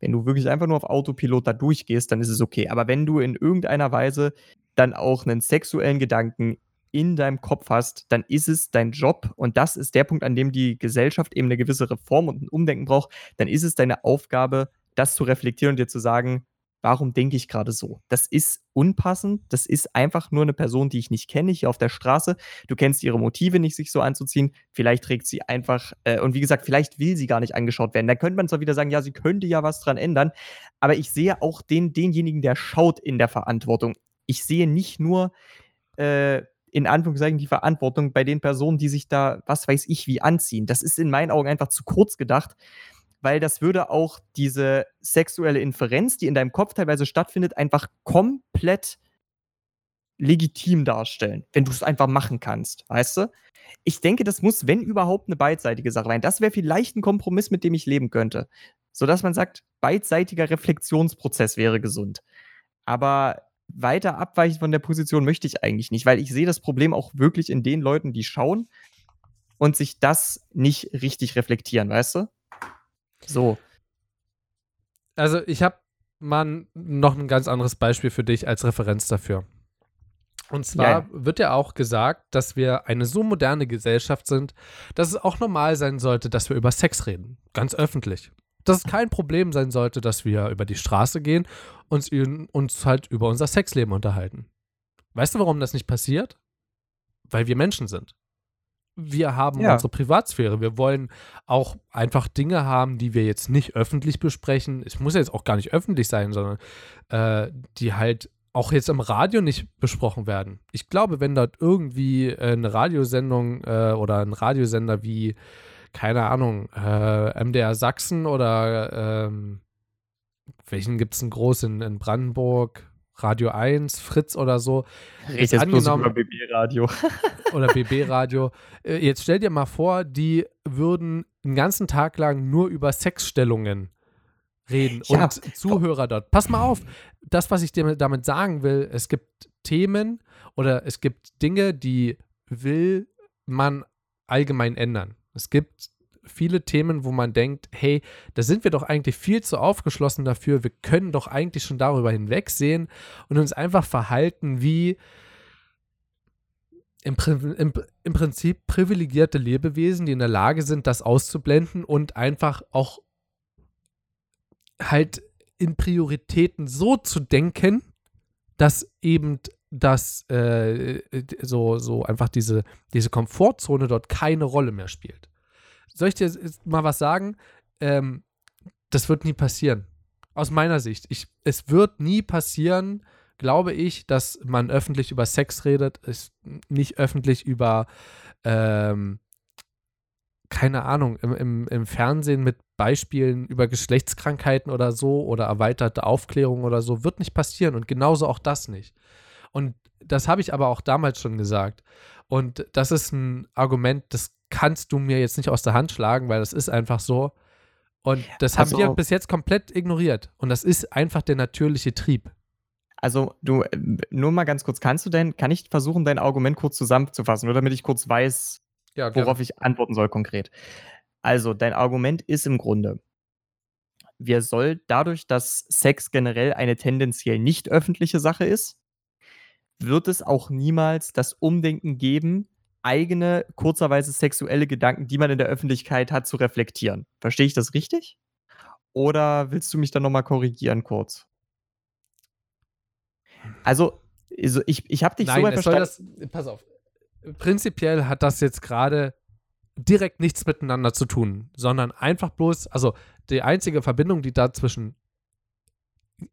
Wenn du wirklich einfach nur auf Autopilot da durchgehst, dann ist es okay. Aber wenn du in irgendeiner Weise dann auch einen sexuellen Gedanken in deinem Kopf hast, dann ist es dein Job und das ist der Punkt, an dem die Gesellschaft eben eine gewisse Reform und ein Umdenken braucht, dann ist es deine Aufgabe, das zu reflektieren und dir zu sagen, warum denke ich gerade so? Das ist unpassend, das ist einfach nur eine Person, die ich nicht kenne, hier auf der Straße. Du kennst ihre Motive nicht, sich so anzuziehen. Vielleicht trägt sie einfach, äh, und wie gesagt, vielleicht will sie gar nicht angeschaut werden. Da könnte man zwar wieder sagen, ja, sie könnte ja was dran ändern, aber ich sehe auch den, denjenigen, der schaut in der Verantwortung. Ich sehe nicht nur, äh, in Anführungszeichen die Verantwortung bei den Personen, die sich da, was weiß ich, wie anziehen. Das ist in meinen Augen einfach zu kurz gedacht, weil das würde auch diese sexuelle Inferenz, die in deinem Kopf teilweise stattfindet, einfach komplett legitim darstellen, wenn du es einfach machen kannst, weißt du? Ich denke, das muss, wenn überhaupt, eine beidseitige Sache sein. Das wäre vielleicht ein Kompromiss, mit dem ich leben könnte. Sodass man sagt, beidseitiger Reflexionsprozess wäre gesund. Aber weiter abweichen von der Position möchte ich eigentlich nicht, weil ich sehe das Problem auch wirklich in den Leuten, die schauen und sich das nicht richtig reflektieren, weißt du? So. Also ich habe mal noch ein ganz anderes Beispiel für dich als Referenz dafür. Und zwar Ja, wird ja auch gesagt, dass wir eine so moderne Gesellschaft sind, dass es auch normal sein sollte, dass wir über Sex reden. Ganz öffentlich. Dass es kein Problem sein sollte, dass wir über die Straße gehen und uns halt über unser Sexleben unterhalten. Weißt du, warum das nicht passiert? Weil wir Menschen sind. Wir haben Ja. unsere Privatsphäre. Wir wollen auch einfach Dinge haben, die wir jetzt nicht öffentlich besprechen. Es muss jetzt auch gar nicht öffentlich sein, sondern äh, die halt auch jetzt im Radio nicht besprochen werden. Ich glaube, wenn dort irgendwie äh, eine Radiosendung äh, oder ein Radiosender wie, keine Ahnung, äh, MDR Sachsen oder ähm, welchen gibt es denn groß in, in Brandenburg? Radio 1, Fritz oder so, Red Jetzt angenommen- über BB-Radio. oder BB-Radio. Äh, Jetzt stell dir mal vor, die würden einen ganzen Tag lang nur über Sexstellungen reden Ja. und Zuhörer dort. Pass mal auf, das, was ich dir damit sagen will, es gibt Themen oder es gibt Dinge, die will man allgemein ändern. Es gibt viele Themen, wo man denkt, hey, da sind wir doch eigentlich viel zu aufgeschlossen dafür. Wir können doch eigentlich schon darüber hinwegsehen und uns einfach verhalten wie im, im, im Prinzip privilegierte Lebewesen, die in der Lage sind, das auszublenden und einfach auch halt in Prioritäten so zu denken, dass eben das äh, so, so einfach diese, diese Komfortzone dort keine Rolle mehr spielt. Soll ich dir mal was sagen? Ähm, das wird nie passieren. Aus meiner Sicht. Ich, es wird nie passieren, glaube ich, dass man öffentlich über Sex redet, ist nicht öffentlich über, ähm, keine Ahnung, im, im, im Fernsehen mit Beispielen über Geschlechtskrankheiten oder so oder erweiterte Aufklärung oder so, wird nicht passieren und genauso auch das nicht. Und das habe ich aber auch damals schon gesagt. Und das ist ein Argument, das kannst du mir jetzt nicht aus der Hand schlagen, weil das ist einfach so. Und das haben Also- wir bis jetzt komplett ignoriert. Und das ist einfach der natürliche Trieb. Also, du, äh, nur mal ganz kurz, kannst du denn, kann ich versuchen, dein Argument kurz zusammenzufassen, nur damit ich kurz weiß, Ja, worauf ich antworten soll konkret. Also, dein Argument ist im Grunde, wir soll dadurch, dass Sex generell eine tendenziell nicht öffentliche Sache ist, wird es auch niemals das Umdenken geben, eigene, kurzerweise sexuelle Gedanken, die man in der Öffentlichkeit hat, zu reflektieren. Verstehe ich das richtig? Oder willst du mich dann nochmal korrigieren kurz? Also, also ich, ich habe dich Nein, so verstanden. das, pass auf. Prinzipiell hat das jetzt gerade direkt nichts miteinander zu tun, sondern einfach bloß, also die einzige Verbindung, die dazwischen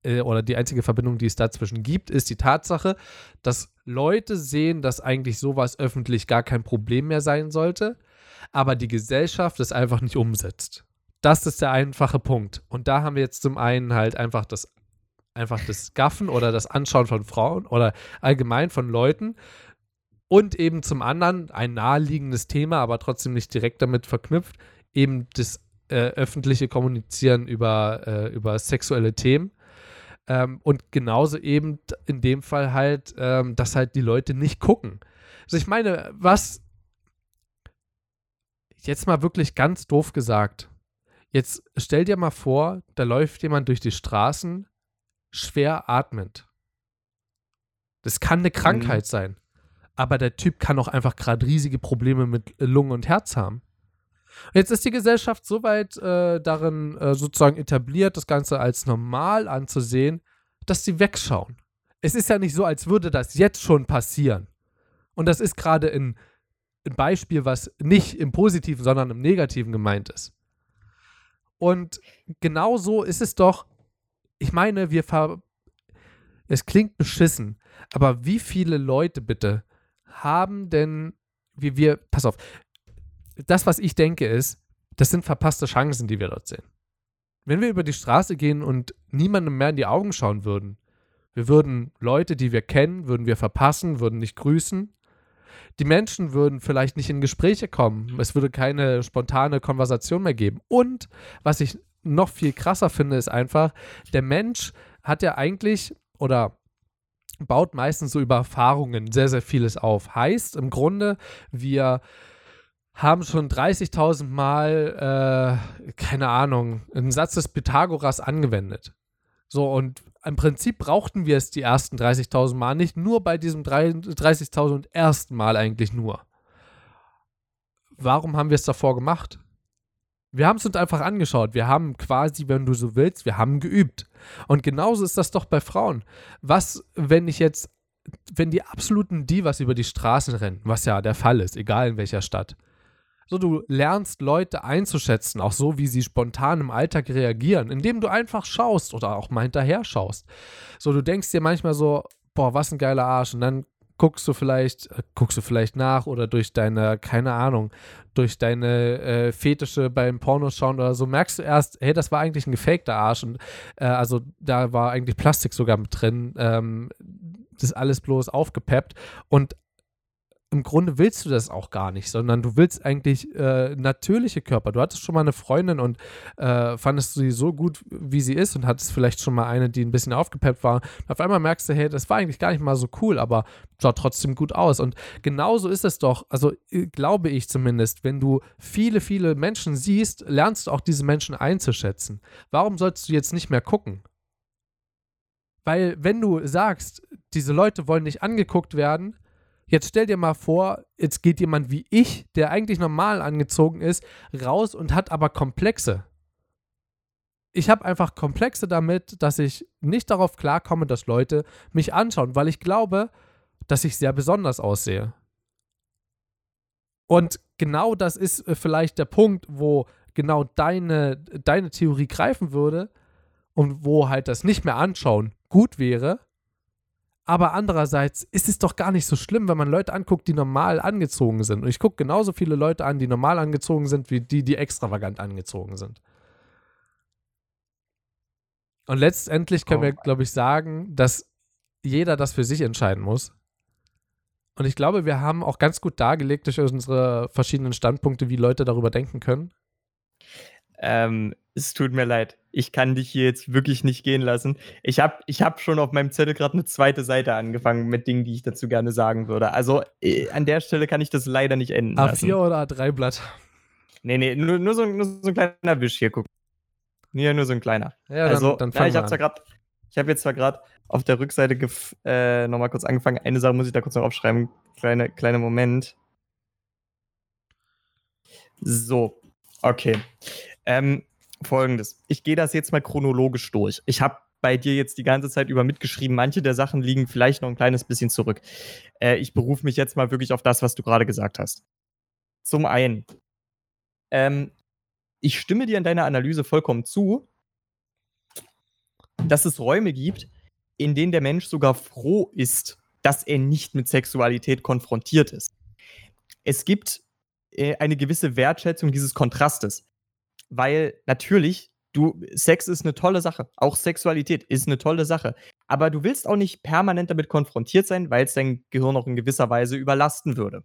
äh, oder die einzige Verbindung, die es dazwischen gibt, ist die Tatsache, dass Leute sehen, dass eigentlich sowas öffentlich gar kein Problem mehr sein sollte, aber die Gesellschaft es einfach nicht umsetzt. Das ist der einfache Punkt. Und da haben wir jetzt zum einen halt einfach das einfach das Gaffen oder das Anschauen von Frauen oder allgemein von Leuten und eben zum anderen ein naheliegendes Thema, aber trotzdem nicht direkt damit verknüpft, eben das äh, öffentliche Kommunizieren über, äh, über sexuelle Themen. Ähm, und genauso eben in dem Fall halt, ähm, dass halt die Leute nicht gucken. Also ich meine, was jetzt mal wirklich ganz doof gesagt, jetzt stell dir mal vor, da läuft jemand durch die Straßen schwer atmend. Das kann eine Krankheit sein. Aber der Typ kann auch einfach gerade riesige Probleme mit Lungen und Herz haben. Und jetzt ist die Gesellschaft so weit äh, darin äh, sozusagen etabliert, das Ganze als normal anzusehen, dass sie wegschauen. Es ist ja nicht so, als würde das jetzt schon passieren. Und das ist gerade ein, ein Beispiel, was nicht im Positiven, sondern im Negativen gemeint ist. Und genau so ist es doch, ich meine, wir ver. Es klingt beschissen, aber wie viele Leute bitte haben denn, wie wir, pass auf, das, was ich denke, ist, das sind verpasste Chancen, die wir dort sehen. Wenn wir über die Straße gehen und niemandem mehr in die Augen schauen würden, wir würden Leute, die wir kennen, würden wir verpassen, würden nicht grüßen. Die Menschen würden vielleicht nicht in Gespräche kommen. Es würde keine spontane Konversation mehr geben. Und was ich noch viel krasser finde, ist einfach, der Mensch hat ja eigentlich oder baut meistens so über Erfahrungen sehr, sehr vieles auf. Heißt im Grunde, wir haben schon 30.000 Mal, äh, keine Ahnung, einen Satz des Pythagoras angewendet. So, und im Prinzip brauchten wir es die ersten 30.000 Mal nicht, nur bei diesem 30.000 ersten Mal eigentlich nur. Warum haben wir es davor gemacht? Wir haben es uns einfach angeschaut. Wir haben quasi, wenn du so willst, wir haben geübt. Und genauso ist das doch bei Frauen. Was, wenn ich jetzt wenn die absoluten Divas über die Straßen rennen, was ja der Fall ist, egal in welcher Stadt. So, du lernst Leute einzuschätzen, auch so, wie sie spontan im Alltag reagieren, indem du einfach schaust oder auch mal hinterher schaust. So, du denkst dir manchmal so, boah, was ein geiler Arsch. Und dann guckst du vielleicht, äh, guckst du vielleicht nach oder durch deine, keine Ahnung, durch deine äh, Fetische beim Pornoschauen oder so, merkst du erst, hey, das war eigentlich ein gefakter Arsch und äh, also da war eigentlich Plastik sogar mit drin. Ähm, das ist alles bloß aufgepeppt und im Grunde willst du das auch gar nicht, sondern du willst eigentlich äh, natürliche Körper. Du hattest schon mal eine Freundin und äh, fandest sie so gut, wie sie ist und hattest vielleicht schon mal eine, die ein bisschen aufgepeppt war. Und auf einmal merkst du, hey, das war eigentlich gar nicht mal so cool, aber sah trotzdem gut aus. Und genauso ist es doch, also äh, glaube ich zumindest, wenn du viele, viele Menschen siehst, lernst du auch diese Menschen einzuschätzen. Warum sollst du jetzt nicht mehr gucken? Weil wenn du sagst, diese Leute wollen nicht angeguckt werden, Jetzt stell dir mal vor, jetzt geht jemand wie ich, der eigentlich normal angezogen ist, raus und hat aber Komplexe. Ich habe einfach Komplexe damit, dass ich nicht darauf klarkomme, dass Leute mich anschauen, weil ich glaube, dass ich sehr besonders aussehe. Und genau das ist äh, vielleicht der Punkt, wo genau deine, deine Theorie greifen würde und wo halt das nicht mehr anschauen gut wäre, aber andererseits ist es doch gar nicht so schlimm, wenn man Leute anguckt, die normal angezogen sind. Und ich gucke genauso viele Leute an, die normal angezogen sind, wie die, die extravagant angezogen sind. Und letztendlich können oh. wir, glaube ich, sagen, dass jeder das für sich entscheiden muss. Und ich glaube, wir haben auch ganz gut dargelegt durch unsere verschiedenen Standpunkte, wie Leute darüber denken können. Ähm, es tut mir leid. Ich kann dich hier jetzt wirklich nicht gehen lassen. Ich habe ich hab schon auf meinem Zettel gerade eine zweite Seite angefangen mit Dingen, die ich dazu gerne sagen würde. Also äh, an der Stelle kann ich das leider nicht enden. A4 lassen. oder A3-Blatt? Nee, nee, nur, nur, so, nur so ein kleiner Wisch hier, guck. Nee, nur so ein kleiner. Ja, also, dann, dann na, ich habe zwar ich habe jetzt zwar gerade auf der Rückseite äh, nochmal kurz angefangen. Eine Sache muss ich da kurz noch aufschreiben. Kleine, kleiner Moment. So, okay. Ähm, Folgendes. Ich gehe das jetzt mal chronologisch durch. Ich habe bei dir jetzt die ganze Zeit über mitgeschrieben. Manche der Sachen liegen vielleicht noch ein kleines bisschen zurück. Äh, ich berufe mich jetzt mal wirklich auf das, was du gerade gesagt hast. Zum einen, ähm, ich stimme dir in deiner Analyse vollkommen zu, dass es Räume gibt, in denen der Mensch sogar froh ist, dass er nicht mit Sexualität konfrontiert ist. Es gibt äh, eine gewisse Wertschätzung dieses Kontrastes weil natürlich, du, Sex ist eine tolle Sache. Auch Sexualität ist eine tolle Sache. Aber du willst auch nicht permanent damit konfrontiert sein, weil es dein Gehirn auch in gewisser Weise überlasten würde.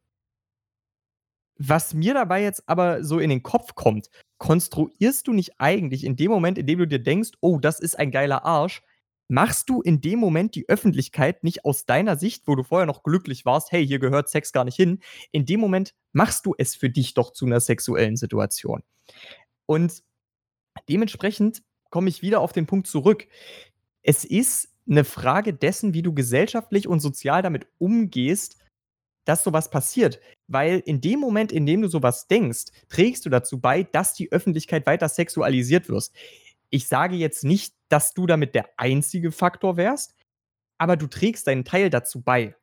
Was mir dabei jetzt aber so in den Kopf kommt, konstruierst du nicht eigentlich in dem Moment, in dem du dir denkst, oh, das ist ein geiler Arsch, machst du in dem Moment die Öffentlichkeit nicht aus deiner Sicht, wo du vorher noch glücklich warst, hey, hier gehört Sex gar nicht hin, in dem Moment machst du es für dich doch zu einer sexuellen Situation. Und dementsprechend komme ich wieder auf den Punkt zurück. Es ist eine Frage dessen, wie du gesellschaftlich und sozial damit umgehst, dass sowas passiert. Weil in dem Moment, in dem du sowas denkst, trägst du dazu bei, dass die Öffentlichkeit weiter sexualisiert wirst. Ich sage jetzt nicht, dass du damit der einzige Faktor wärst, aber du trägst deinen Teil dazu bei.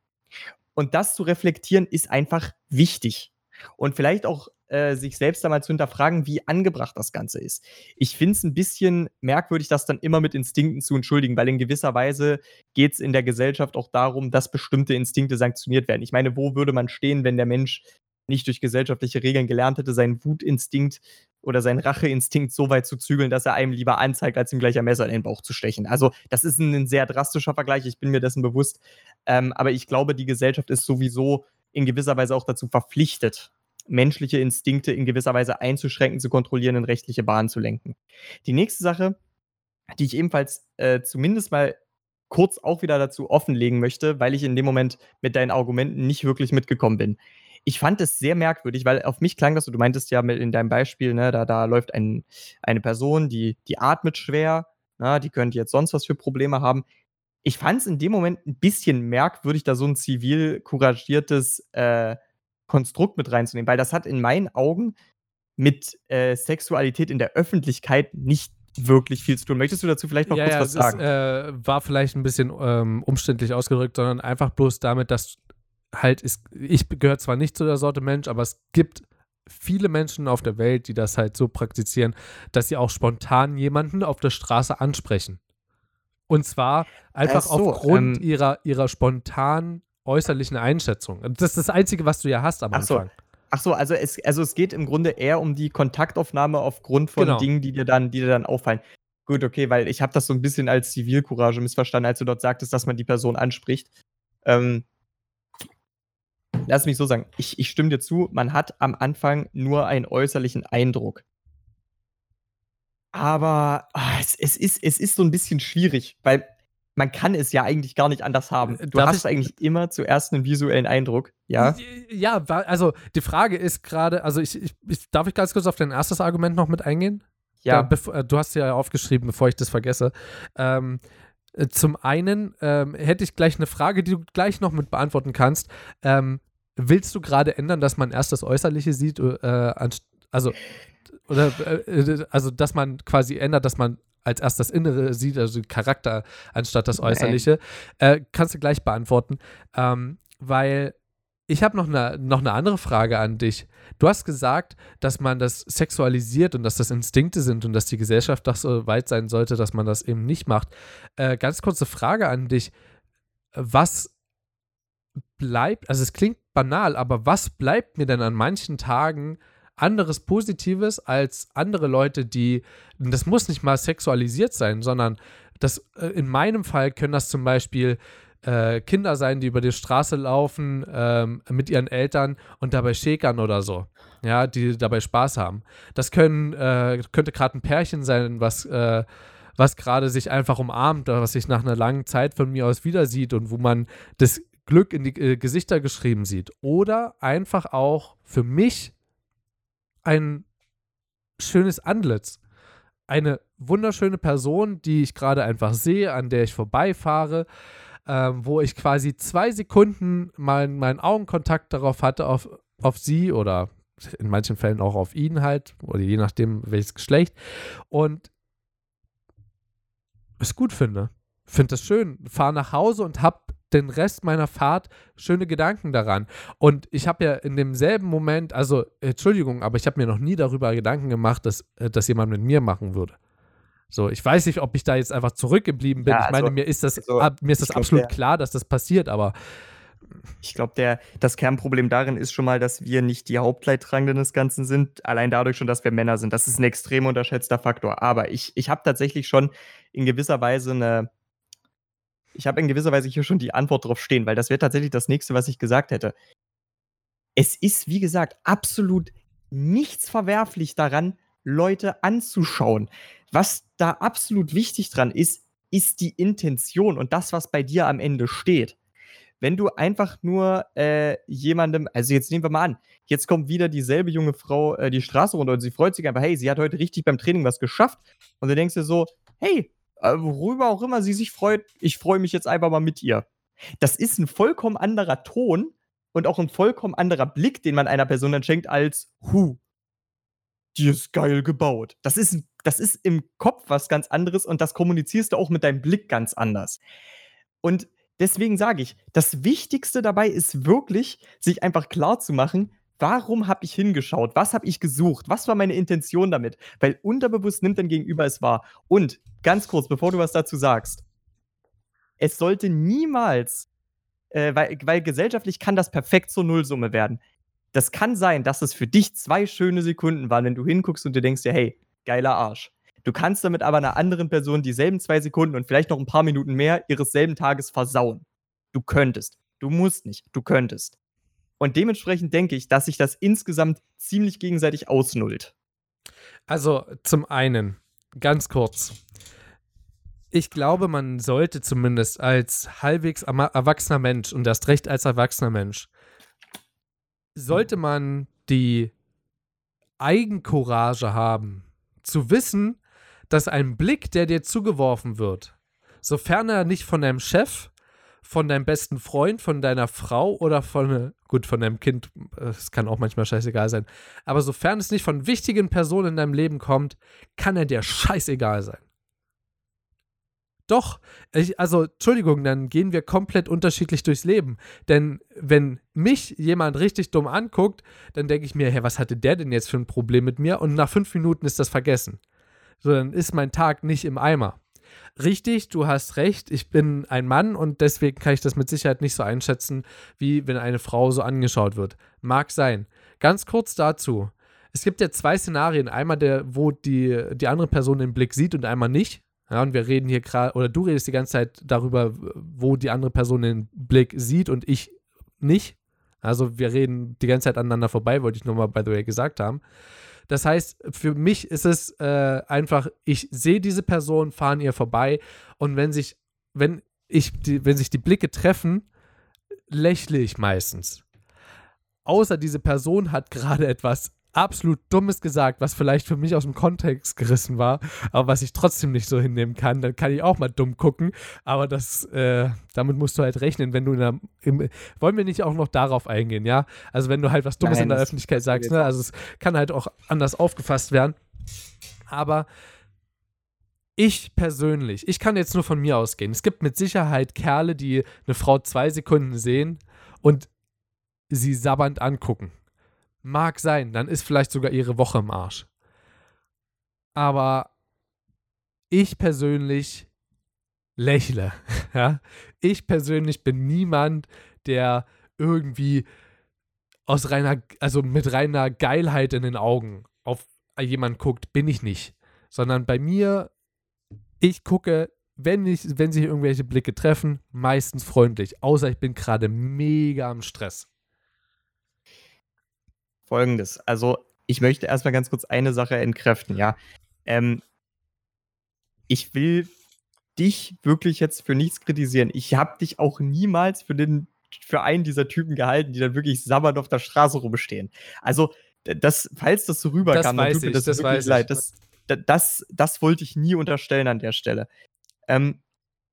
Und das zu reflektieren ist einfach wichtig. Und vielleicht auch äh, sich selbst einmal zu hinterfragen, wie angebracht das Ganze ist. Ich finde es ein bisschen merkwürdig, das dann immer mit Instinkten zu entschuldigen, weil in gewisser Weise geht es in der Gesellschaft auch darum, dass bestimmte Instinkte sanktioniert werden. Ich meine, wo würde man stehen, wenn der Mensch nicht durch gesellschaftliche Regeln gelernt hätte, seinen Wutinstinkt oder seinen Racheinstinkt so weit zu zügeln, dass er einem lieber anzeigt, als ihm gleich ein Messer in den Bauch zu stechen. Also, das ist ein, sehr drastischer Vergleich, ich bin mir dessen bewusst. Ähm, aber ich glaube, die Gesellschaft ist sowieso in gewisser Weise auch dazu verpflichtet, menschliche Instinkte in gewisser Weise einzuschränken, zu kontrollieren, in rechtliche Bahnen zu lenken. Die nächste Sache, die ich ebenfalls äh, zumindest mal kurz auch wieder dazu offenlegen möchte, weil ich in dem Moment mit deinen Argumenten nicht wirklich mitgekommen bin. Ich fand es sehr merkwürdig, weil auf mich klang das, du meintest ja in deinem Beispiel, ne, da, da läuft ein, eine Person, die, die atmet schwer, na, die könnte jetzt sonst was für Probleme haben. Ich fand es in dem Moment ein bisschen merkwürdig, da so ein zivil couragiertes äh, Konstrukt mit reinzunehmen, weil das hat in meinen Augen mit äh, Sexualität in der Öffentlichkeit nicht wirklich viel zu tun. Möchtest du dazu vielleicht noch ja, kurz ja, was sagen? Es äh, war vielleicht ein bisschen ähm, umständlich ausgedrückt, sondern einfach bloß damit, dass halt ist, ich gehöre zwar nicht zu der Sorte Mensch, aber es gibt viele Menschen auf der Welt, die das halt so praktizieren, dass sie auch spontan jemanden auf der Straße ansprechen. Und zwar einfach Ach so, aufgrund ähm, ihrer, ihrer spontan äußerlichen Einschätzung. Das ist das Einzige, was du ja hast am Ach so. Anfang. Ach so, also es, also es geht im Grunde eher um die Kontaktaufnahme aufgrund von Genau. Dingen, die dir dann, die dir dann auffallen. Gut, okay, weil ich habe das so ein bisschen als Zivilcourage missverstanden, als du dort sagtest, dass man die Person anspricht. Ähm, lass mich so sagen, ich, ich stimme dir zu, man hat am Anfang nur einen äußerlichen Eindruck. Aber ah, es, es, ist, es ist so ein bisschen schwierig, weil man kann es ja eigentlich gar nicht anders haben. Äh, Du darf hast ich- eigentlich immer zuerst einen visuellen Eindruck, ja? Ja, wa- also die Frage ist gerade, also ich, ich, ich darf ich ganz kurz auf dein erstes Argument noch mit eingehen? Da, Ja. äh, du hast ja aufgeschrieben, bevor ich das vergesse. Ähm, äh, zum einen ähm, hätte ich gleich eine Frage, die du gleich noch mit beantworten kannst. Ähm, willst du gerade ändern, dass man erst das Äußerliche sieht, äh, also oder äh, äh, also dass man quasi ändert, dass man als erst das Innere sieht, also Charakter anstatt das. Äußerliche? Äh, kannst du gleich beantworten, ähm, weil ich habe noch eine noch eine andere Frage an dich. Du hast gesagt, dass man das sexualisiert und dass das Instinkte sind und dass die Gesellschaft doch so weit sein sollte, dass man das eben nicht macht. Äh, ganz kurze Frage an dich. Was bleibt, also es klingt banal, aber was bleibt mir denn an manchen Tagen anderes Positives als andere Leute, die, das muss nicht mal sexualisiert sein, sondern das, äh, in meinem Fall können das zum Beispiel äh, Kinder sein, die über die Straße laufen ähm, mit ihren Eltern und dabei schäkern oder so. Ja, die dabei Spaß haben. Das können, äh, könnte gerade ein Pärchen sein, was, äh, was gerade sich einfach umarmt oder was sich nach einer langen Zeit von mir aus wieder sieht und wo man das Glück in die äh, Gesichter geschrieben sieht. Oder einfach auch für mich ein schönes Antlitz. Eine wunderschöne Person, die ich gerade einfach sehe, an der ich vorbeifahre, ähm, wo ich quasi zwei Sekunden meinen meinen Augenkontakt darauf hatte, auf, auf sie oder in manchen Fällen auch auf ihn halt, oder je nachdem, welches Geschlecht. Und es gut finde. Finde das schön. Fahre nach Hause und hab den Rest meiner Fahrt schöne Gedanken daran. Und ich habe ja in demselben Moment, also Entschuldigung, aber ich habe mir noch nie darüber Gedanken gemacht, dass äh, das jemand mit mir machen würde. So, ich weiß nicht, ob ich da jetzt einfach zurückgeblieben bin. Ja, ich meine, also- mir ist das, also, ab, mir ist das glaub, absolut der- klar, dass das passiert, aber Ich glaube, der das Kernproblem darin ist schon mal, dass wir nicht die Hauptleidtragenden des Ganzen sind. Allein dadurch schon, dass wir Männer sind. Das ist ein extrem unterschätzter Faktor. Aber ich, ich habe tatsächlich schon in gewisser Weise eine. Ich habe in gewisser Weise hier schon die Antwort drauf stehen, weil das wäre tatsächlich das nächste, was ich gesagt hätte. Es ist, wie gesagt, absolut nichts verwerflich daran, Leute anzuschauen. Was da absolut wichtig dran ist, ist die Intention und das, was bei dir am Ende steht wenn du einfach nur äh, jemandem, also jetzt nehmen wir mal an, jetzt kommt wieder dieselbe junge Frau äh, die Straße runter und sie freut sich einfach, hey, sie hat heute richtig beim Training was geschafft. Und du denkst dir so, hey, worüber auch immer sie sich freut, ich freue mich jetzt einfach mal mit ihr. Das ist ein vollkommen anderer Ton und auch ein vollkommen anderer Blick, den man einer Person dann schenkt, als, hu, die ist geil gebaut. Das ist, das ist im Kopf was ganz anderes und das kommunizierst du auch mit deinem Blick ganz anders. Und deswegen sage ich, das Wichtigste dabei ist wirklich, sich einfach klar zu machen, warum habe ich hingeschaut? Was habe ich gesucht? Was war meine Intention damit? Weil unterbewusst nimmt dein Gegenüber es wahr. Und ganz kurz, bevor du was dazu sagst, es sollte niemals, äh, weil, weil gesellschaftlich kann das perfekt zur Nullsumme werden. Das kann sein, dass es für dich zwei schöne Sekunden waren, wenn du hinguckst und du denkst dir, hey, geiler Arsch. Du kannst damit aber einer anderen Person dieselben zwei Sekunden und vielleicht noch ein paar Minuten mehr ihres selben Tages versauen. Du könntest. Du musst nicht. Du könntest. Und dementsprechend denke ich, dass sich das insgesamt ziemlich gegenseitig ausnullt. Also zum einen, ganz kurz. Ich glaube, man sollte zumindest als halbwegs erwachsener Mensch und erst recht als erwachsener Mensch, sollte man die Eigencourage haben, zu wissen, dass ein Blick, der dir zugeworfen wird, sofern er nicht von deinem Chef, von deinem besten Freund, von deiner Frau oder von, gut, von deinem Kind, es kann auch manchmal scheißegal sein, aber sofern es nicht von wichtigen Personen in deinem Leben kommt, kann er dir scheißegal sein. Doch, ich, also Entschuldigung, dann gehen wir komplett unterschiedlich durchs Leben. Denn wenn mich jemand richtig dumm anguckt, dann denke ich mir, hey, was hatte der denn jetzt für ein Problem mit mir? Und nach fünf Minuten ist das vergessen. So, dann ist mein Tag nicht im Eimer. Richtig, du hast recht, ich bin ein Mann und deswegen kann ich das mit Sicherheit nicht so einschätzen, wie wenn eine Frau so angeschaut wird. Mag sein. Ganz kurz dazu. Es gibt ja zwei Szenarien. Einmal, der, wo die, die andere Person den Blick sieht und einmal nicht. Ja, und wir reden hier gerade, oder du redest die ganze Zeit darüber, wo die andere Person den Blick sieht und ich nicht. Also wir reden die ganze Zeit aneinander vorbei, wollte ich nochmal, by the way, gesagt haben. Das heißt, für mich ist es äh, einfach, ich sehe diese Person, fahre an ihr vorbei und wenn sich, wenn ich, die, wenn sich die Blicke treffen, lächle ich meistens. Außer diese Person hat gerade etwas absolut Dummes gesagt, was vielleicht für mich aus dem Kontext gerissen war, aber was ich trotzdem nicht so hinnehmen kann, dann kann ich auch mal dumm gucken. Aber das, äh, damit musst du halt rechnen, wenn du in der, im, wollen wir nicht auch noch darauf eingehen, ja? Also wenn du halt was Dummes Nein, in der Öffentlichkeit sagst, ne? Also es kann halt auch anders aufgefasst werden. Aber ich persönlich, ich kann jetzt nur von mir ausgehen. Es gibt mit Sicherheit Kerle, die eine Frau zwei Sekunden sehen und sie sabbernd angucken. Mag sein, dann ist vielleicht sogar ihre Woche im Arsch. Aber ich persönlich lächle. Ja? Ich persönlich bin niemand, der irgendwie aus reiner, also mit reiner Geilheit in den Augen auf jemanden guckt, bin ich nicht. Sondern bei mir, ich gucke, wenn, ich, wenn sich irgendwelche Blicke treffen, meistens freundlich. Außer ich bin gerade mega am Stress. Folgendes. Also, ich möchte erstmal ganz kurz eine Sache entkräften, ja. Ähm, ich will dich wirklich jetzt für nichts kritisieren. Ich habe dich auch niemals für den für einen dieser Typen gehalten, die dann wirklich sabbernd auf der Straße rumstehen. Also, das, falls das so rüberkam, dann tut mir das, das wirklich leid. Das, das, das, wollte ich nie unterstellen an der Stelle. Ähm,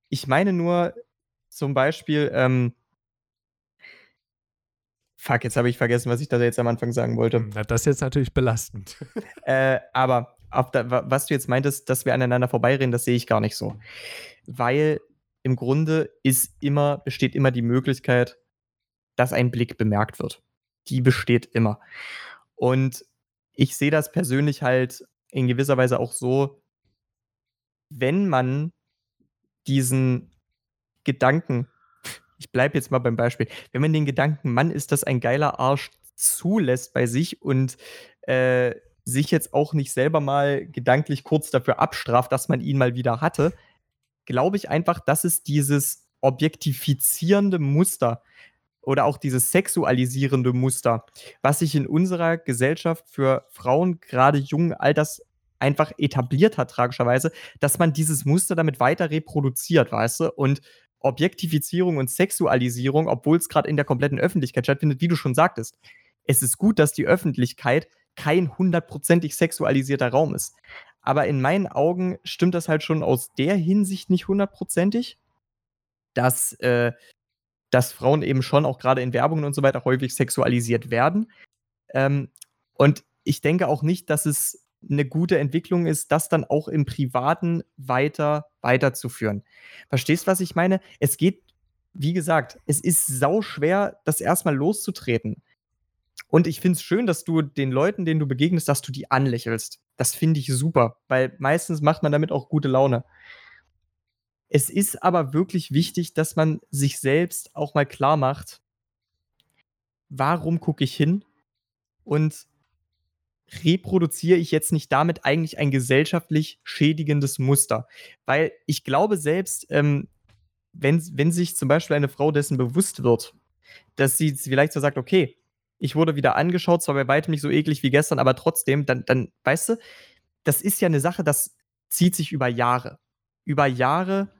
ich meine nur zum Beispiel, ähm, Fuck, jetzt habe ich vergessen, was ich da jetzt am Anfang sagen wollte. Das ist jetzt natürlich belastend. äh, aber da, was du jetzt meintest, dass wir aneinander vorbeireden, das sehe ich gar nicht so. Weil im Grunde ist immer, besteht immer die Möglichkeit, dass ein Blick bemerkt wird. Die besteht immer. Und ich sehe das persönlich halt in gewisser Weise auch so, wenn man diesen Gedanken ich bleibe jetzt mal beim Beispiel, wenn man den Gedanken, Mann, ist das ein geiler Arsch, zulässt bei sich und äh, sich jetzt auch nicht selber mal gedanklich kurz dafür abstraft, dass man ihn mal wieder hatte, glaube ich einfach, dass es dieses objektifizierende Muster oder auch dieses sexualisierende Muster, was sich in unserer Gesellschaft für Frauen gerade jungen Alters einfach etabliert hat, tragischerweise, dass man dieses Muster damit weiter reproduziert, weißt du? Und Objektifizierung und Sexualisierung, obwohl es gerade in der kompletten Öffentlichkeit stattfindet, wie du schon sagtest. Es ist gut, dass die Öffentlichkeit kein hundertprozentig sexualisierter Raum ist. Aber in meinen Augen stimmt das halt schon aus der Hinsicht nicht hundertprozentig, dass, äh, dass Frauen eben schon auch gerade in Werbungen und so weiter häufig sexualisiert werden. Ähm, und ich denke auch nicht, dass es eine gute Entwicklung ist, das dann auch im Privaten weiter weiterzuführen. Verstehst, was ich meine? Es geht, wie gesagt, es ist sau schwer, das erstmal loszutreten. Und ich finde es schön, dass du den Leuten, denen du begegnest, dass du die anlächelst. Das finde ich super, weil meistens macht man damit auch gute Laune. Es ist aber wirklich wichtig, dass man sich selbst auch mal klar macht, warum gucke ich hin und reproduziere ich jetzt nicht damit eigentlich ein gesellschaftlich schädigendes Muster? Weil ich glaube selbst, ähm, wenn, wenn sich zum Beispiel eine Frau dessen bewusst wird, dass sie vielleicht so sagt, okay, ich wurde wieder angeschaut, zwar bei weitem nicht so eklig wie gestern, aber trotzdem, dann, dann, weißt du, das ist ja eine Sache, das zieht sich über Jahre. Über Jahre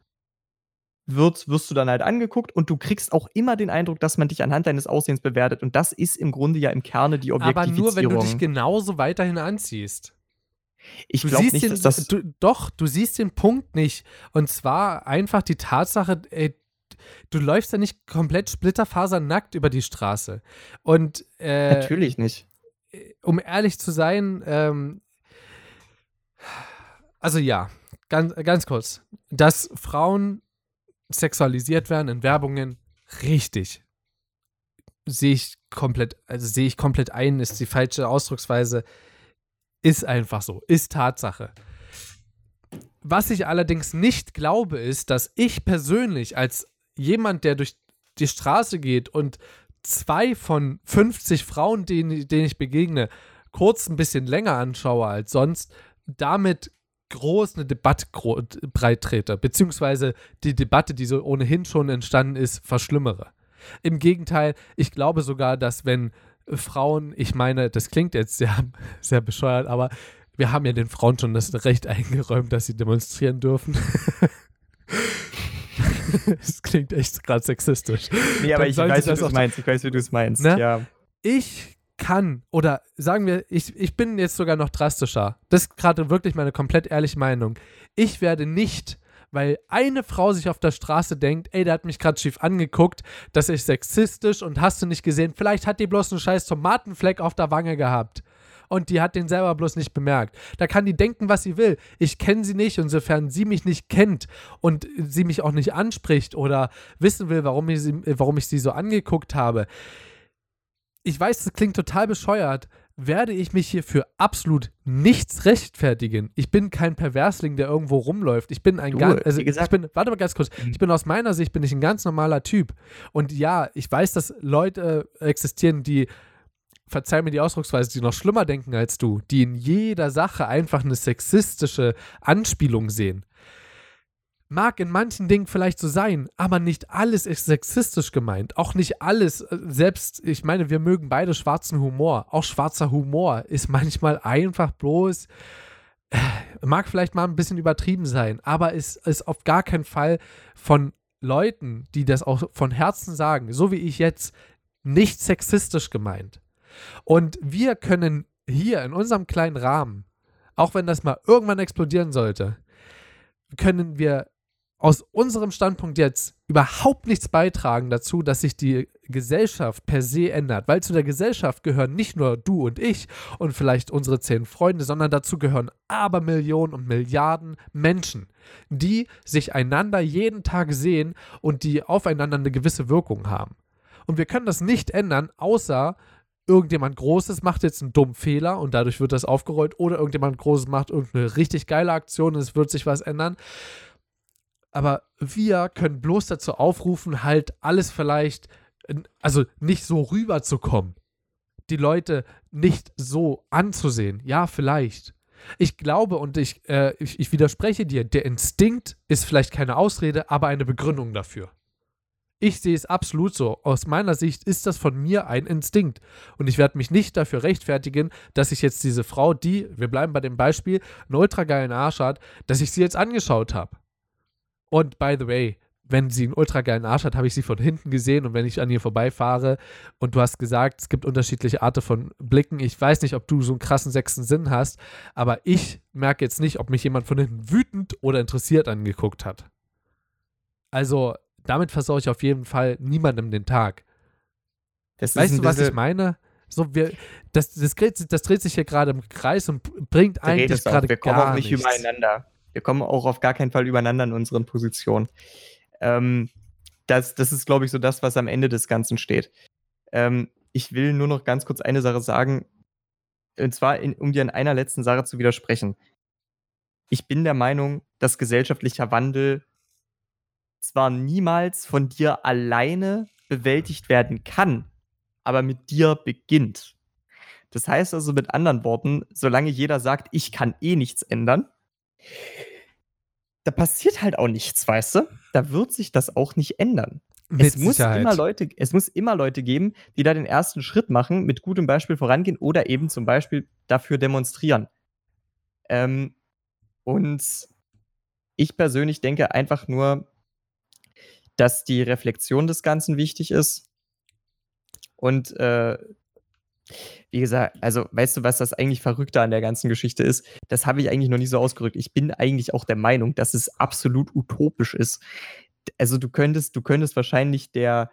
wird, wirst du dann halt angeguckt und du kriegst auch immer den Eindruck, dass man dich anhand deines Aussehens bewertet. Und das ist im Grunde ja im Kerne die Objektifizierung. Aber nur, wenn du dich genauso weiterhin anziehst. Ich glaube nicht, den, dass das. Du, doch, du siehst den Punkt nicht. Und zwar einfach die Tatsache, ey, du läufst ja nicht komplett splitterfasernackt über die Straße. Und äh, Natürlich nicht. um ehrlich zu sein, ähm, also ja, ganz, ganz kurz, dass Frauen sexualisiert werden in Werbungen, richtig. Sehe ich komplett, also sehe ich komplett ein, ist die falsche Ausdrucksweise, ist einfach so, ist Tatsache. Was ich allerdings nicht glaube, ist, dass ich persönlich als jemand, der durch die Straße geht und zwei von 50 Frauen, denen, denen ich begegne, kurz ein bisschen länger anschaue als sonst, damit groß eine Debatte gro breit trete, beziehungsweise die Debatte, die so ohnehin schon entstanden ist, verschlimmere. Im Gegenteil, ich glaube sogar, dass wenn Frauen, ich meine, das klingt jetzt sehr, sehr bescheuert, aber wir haben ja den Frauen schon das Recht eingeräumt, dass sie demonstrieren dürfen. das klingt echt gerade sexistisch. Nee, aber Dann ich weiß, wie du es meinst. Ich weiß, wie du es meinst. Ne? Ja. ich kann, oder sagen wir, ich, ich bin jetzt sogar noch drastischer. Das ist gerade wirklich meine komplett ehrliche Meinung. Ich werde nicht, weil eine Frau sich auf der Straße denkt, ey, der hat mich gerade schief angeguckt, das ist sexistisch und hast du nicht gesehen, vielleicht hat die bloß einen scheiß Tomatenfleck auf der Wange gehabt. Und die hat den selber bloß nicht bemerkt. Da kann die denken, was sie will. Ich kenne sie nicht, und sofern sie mich nicht kennt und sie mich auch nicht anspricht oder wissen will, warum ich sie, warum ich sie so angeguckt habe, ich weiß, das klingt total bescheuert, werde ich mich hier für absolut nichts rechtfertigen. Ich bin kein Perversling, der irgendwo rumläuft. Ich bin ein Du, ganz, also ich bin, warte mal ganz kurz, Mhm. ich bin aus meiner Sicht bin ich ein ganz normaler Typ. Und ja, ich weiß, dass Leute existieren, die verzeih mir die Ausdrucksweise, die noch schlimmer denken als du, die in jeder Sache einfach eine sexistische Anspielung sehen. Mag in manchen Dingen vielleicht so sein, aber nicht alles ist sexistisch gemeint. Auch nicht alles, äh, selbst, ich meine, wir mögen beide schwarzen Humor. Auch schwarzer Humor ist manchmal einfach bloß, äh, mag vielleicht mal ein bisschen übertrieben sein, aber es ist auf gar keinen Fall von Leuten, die das auch von Herzen sagen, so wie ich jetzt, nicht sexistisch gemeint. Und wir können hier in unserem kleinen Rahmen, auch wenn das mal irgendwann explodieren sollte, können wir aus unserem Standpunkt jetzt überhaupt nichts beitragen dazu, dass sich die Gesellschaft per se ändert. Weil zu der Gesellschaft gehören nicht nur du und ich und vielleicht unsere zehn Freunde, sondern dazu gehören Abermillionen und Milliarden Menschen, die sich einander jeden Tag sehen und die aufeinander eine gewisse Wirkung haben. Und wir können das nicht ändern, außer irgendjemand Großes macht jetzt einen dummen Fehler und dadurch wird das aufgerollt oder irgendjemand Großes macht irgendeine richtig geile Aktion und es wird sich was ändern. Aber wir können bloß dazu aufrufen, halt alles vielleicht, also nicht so rüberzukommen. Die Leute nicht so anzusehen. Ja, vielleicht. Ich glaube und ich, äh, ich, ich widerspreche dir, der Instinkt ist vielleicht keine Ausrede, aber eine Begründung dafür. Ich sehe es absolut so. Aus meiner Sicht ist das von mir ein Instinkt. Und ich werde mich nicht dafür rechtfertigen, dass ich jetzt diese Frau, die, wir bleiben bei dem Beispiel, einen ultra geilen Arsch hat, dass ich sie jetzt angeschaut habe. Und by the way, wenn sie einen ultra geilen Arsch hat, habe ich sie von hinten gesehen und wenn ich an ihr vorbeifahre und du hast gesagt, es gibt unterschiedliche Arten von Blicken. Ich weiß nicht, ob du so einen krassen sechsten Sinn hast, aber ich merke jetzt nicht, ob mich jemand von hinten wütend oder interessiert angeguckt hat. Also, damit versaue ich auf jeden Fall niemandem den Tag. Das Weißt du, was ich meine? So, wir, das, das, dreht, das dreht sich hier gerade im Kreis und bringt eigentlich es auch. gerade Wir kommen gar auch nicht nichts. übereinander. Wir kommen auch auf gar keinen Fall übereinander in unseren Positionen. Ähm, das, das ist, glaube ich, so das, was am Ende des Ganzen steht. Ähm, ich will nur noch ganz kurz eine Sache sagen, und zwar, in, um dir in einer letzten Sache zu widersprechen. Ich bin der Meinung, dass gesellschaftlicher Wandel zwar niemals von dir alleine bewältigt werden kann, aber mit dir beginnt. Das heißt also mit anderen Worten, solange jeder sagt, ich kann eh nichts ändern, da passiert halt auch nichts, weißt du? Da wird sich das auch nicht ändern. Mit es muss Sicherheit. immer Leute, es muss immer Leute geben, die da den ersten Schritt machen, mit gutem Beispiel vorangehen oder eben zum Beispiel dafür demonstrieren. Ähm, und ich persönlich denke einfach nur, dass die Reflexion des Ganzen wichtig ist. Und äh, wie gesagt, also weißt du, was das eigentlich Verrückte an der ganzen Geschichte ist? Das habe ich eigentlich noch nie so ausgerückt. Ich bin eigentlich auch der Meinung, dass es absolut utopisch ist, also du könntest, du könntest wahrscheinlich der,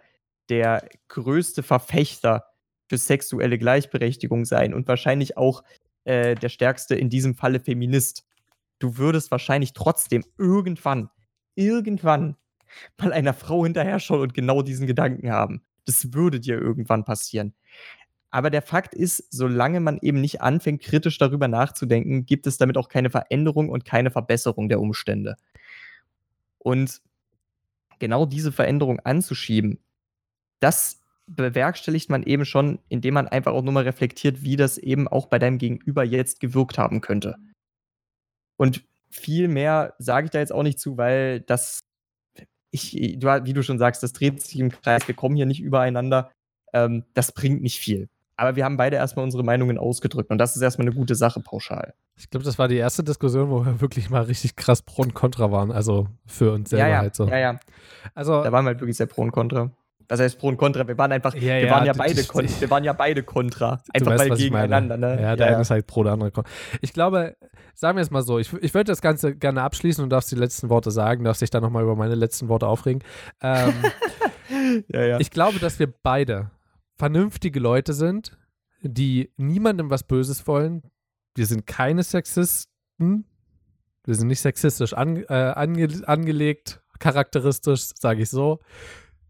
der größte Verfechter für sexuelle Gleichberechtigung sein und wahrscheinlich auch äh, der stärkste in diesem Falle Feminist. Du würdest wahrscheinlich trotzdem irgendwann, irgendwann mal einer Frau hinterher schauen und genau diesen Gedanken haben. Das würde dir irgendwann passieren. Aber der Fakt ist, solange man eben nicht anfängt, kritisch darüber nachzudenken, gibt es damit auch keine Veränderung und keine Verbesserung der Umstände. Und genau diese Veränderung anzuschieben, das bewerkstelligt man eben schon, indem man einfach auch nur mal reflektiert, wie das eben auch bei deinem Gegenüber jetzt gewirkt haben könnte. Und viel mehr sage ich da jetzt auch nicht zu, weil das, ich, wie du schon sagst, das dreht sich im Kreis, wir kommen hier nicht übereinander. Ähm, das bringt nicht viel. Aber wir haben beide erstmal unsere Meinungen ausgedrückt und das ist erstmal eine gute Sache pauschal. Ich glaube, das war die erste Diskussion, wo wir wirklich mal richtig krass Pro und Contra waren. Also für uns selber ja, ja, halt so. Ja, ja. Also, da waren wir halt wirklich sehr Pro und Contra. Was heißt Pro und Contra? Wir waren einfach, Ja, wir waren ja beide, wir waren ja beide Contra. Einfach weißt, weil gegeneinander, ne? Ja, der eine ist halt pro, der andere Contra. Ich glaube, sagen wir es mal so, ich, ich würde das Ganze gerne abschließen und darfst die letzten Worte sagen, darfst dich dann nochmal über meine letzten Worte aufregen. Ähm, ja, ja. Ich glaube, dass wir beide vernünftige Leute sind, die niemandem was Böses wollen. Wir sind keine Sexisten. Wir sind nicht sexistisch ange äh, ange angelegt, charakteristisch, sage ich so.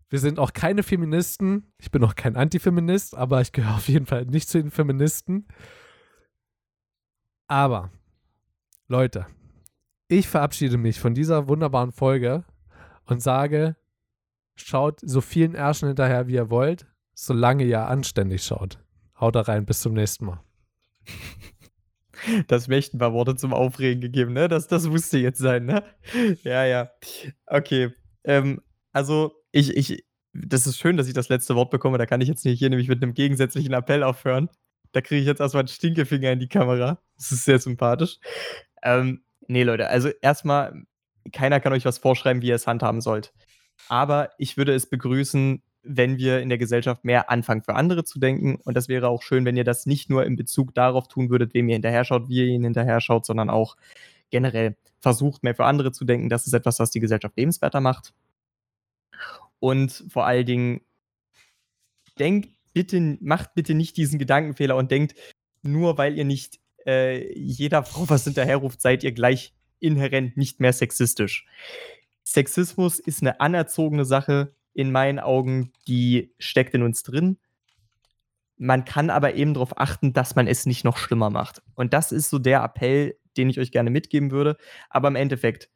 Wir sind auch keine Feministen. Ich bin auch kein Antifeminist, aber ich gehöre auf jeden Fall nicht zu den Feministen. Aber, Leute, ich verabschiede mich von dieser wunderbaren Folge und sage, schaut so vielen Ärschen hinterher, wie ihr wollt, solange ihr anständig schaut. Haut da rein, bis zum nächsten Mal. Das echt ein paar Worte zum Aufregen gegeben, ne? Das, das musste jetzt sein, ne? Ja, ja. Okay. Ähm, also, ich, ich, das ist schön, dass ich das letzte Wort bekomme. Da kann ich jetzt nicht hier nämlich mit einem gegensätzlichen Appell aufhören. Da kriege ich jetzt erstmal einen Stinkefinger in die Kamera. Das ist sehr sympathisch. Ähm, nee, Leute, also erstmal, keiner kann euch was vorschreiben, wie ihr es handhaben sollt. Aber ich würde es begrüßen, wenn wir in der Gesellschaft mehr anfangen, für andere zu denken. Und das wäre auch schön, wenn ihr das nicht nur in Bezug darauf tun würdet, wem ihr hinterher schaut, wie ihr ihn hinterher schaut, sondern auch generell versucht, mehr für andere zu denken. Das ist etwas, was die Gesellschaft lebenswerter macht. Und vor allen Dingen, denkt bitte, macht bitte nicht diesen Gedankenfehler und denkt, nur weil ihr nicht äh, jeder Frau was hinterherruft, seid ihr gleich inhärent nicht mehr sexistisch. Sexismus ist eine anerzogene Sache in meinen Augen, die steckt in uns drin. Man kann aber eben darauf achten, dass man es nicht noch schlimmer macht. Und das ist so der Appell, den ich euch gerne mitgeben würde. Aber im Endeffekt,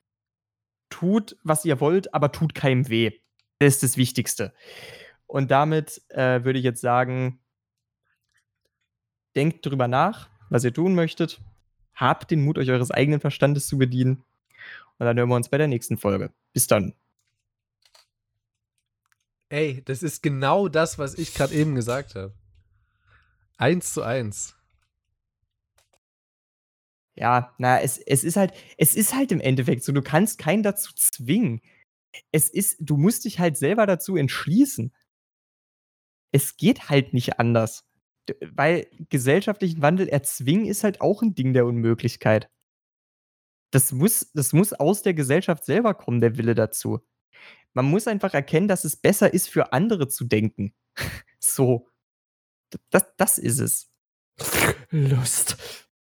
tut, was ihr wollt, aber tut keinem weh. Das ist das Wichtigste. Und damit äh, würde ich jetzt sagen, denkt drüber nach, was ihr tun möchtet. Habt den Mut, euch eures eigenen Verstandes zu bedienen. Und dann hören wir uns bei der nächsten Folge. Bis dann. Ey, das ist genau das, was ich gerade eben gesagt habe. Eins zu eins. Ja, na, es, es ist halt, es ist halt im Endeffekt so, du kannst keinen dazu zwingen. Es ist, du musst dich halt selber dazu entschließen. Es geht halt nicht anders. Weil gesellschaftlichen Wandel erzwingen ist halt auch ein Ding der Unmöglichkeit. Das muss, das muss aus der Gesellschaft selber kommen, der Wille dazu. Man muss einfach erkennen, dass es besser ist, für andere zu denken. so. Das, das ist es. Lust.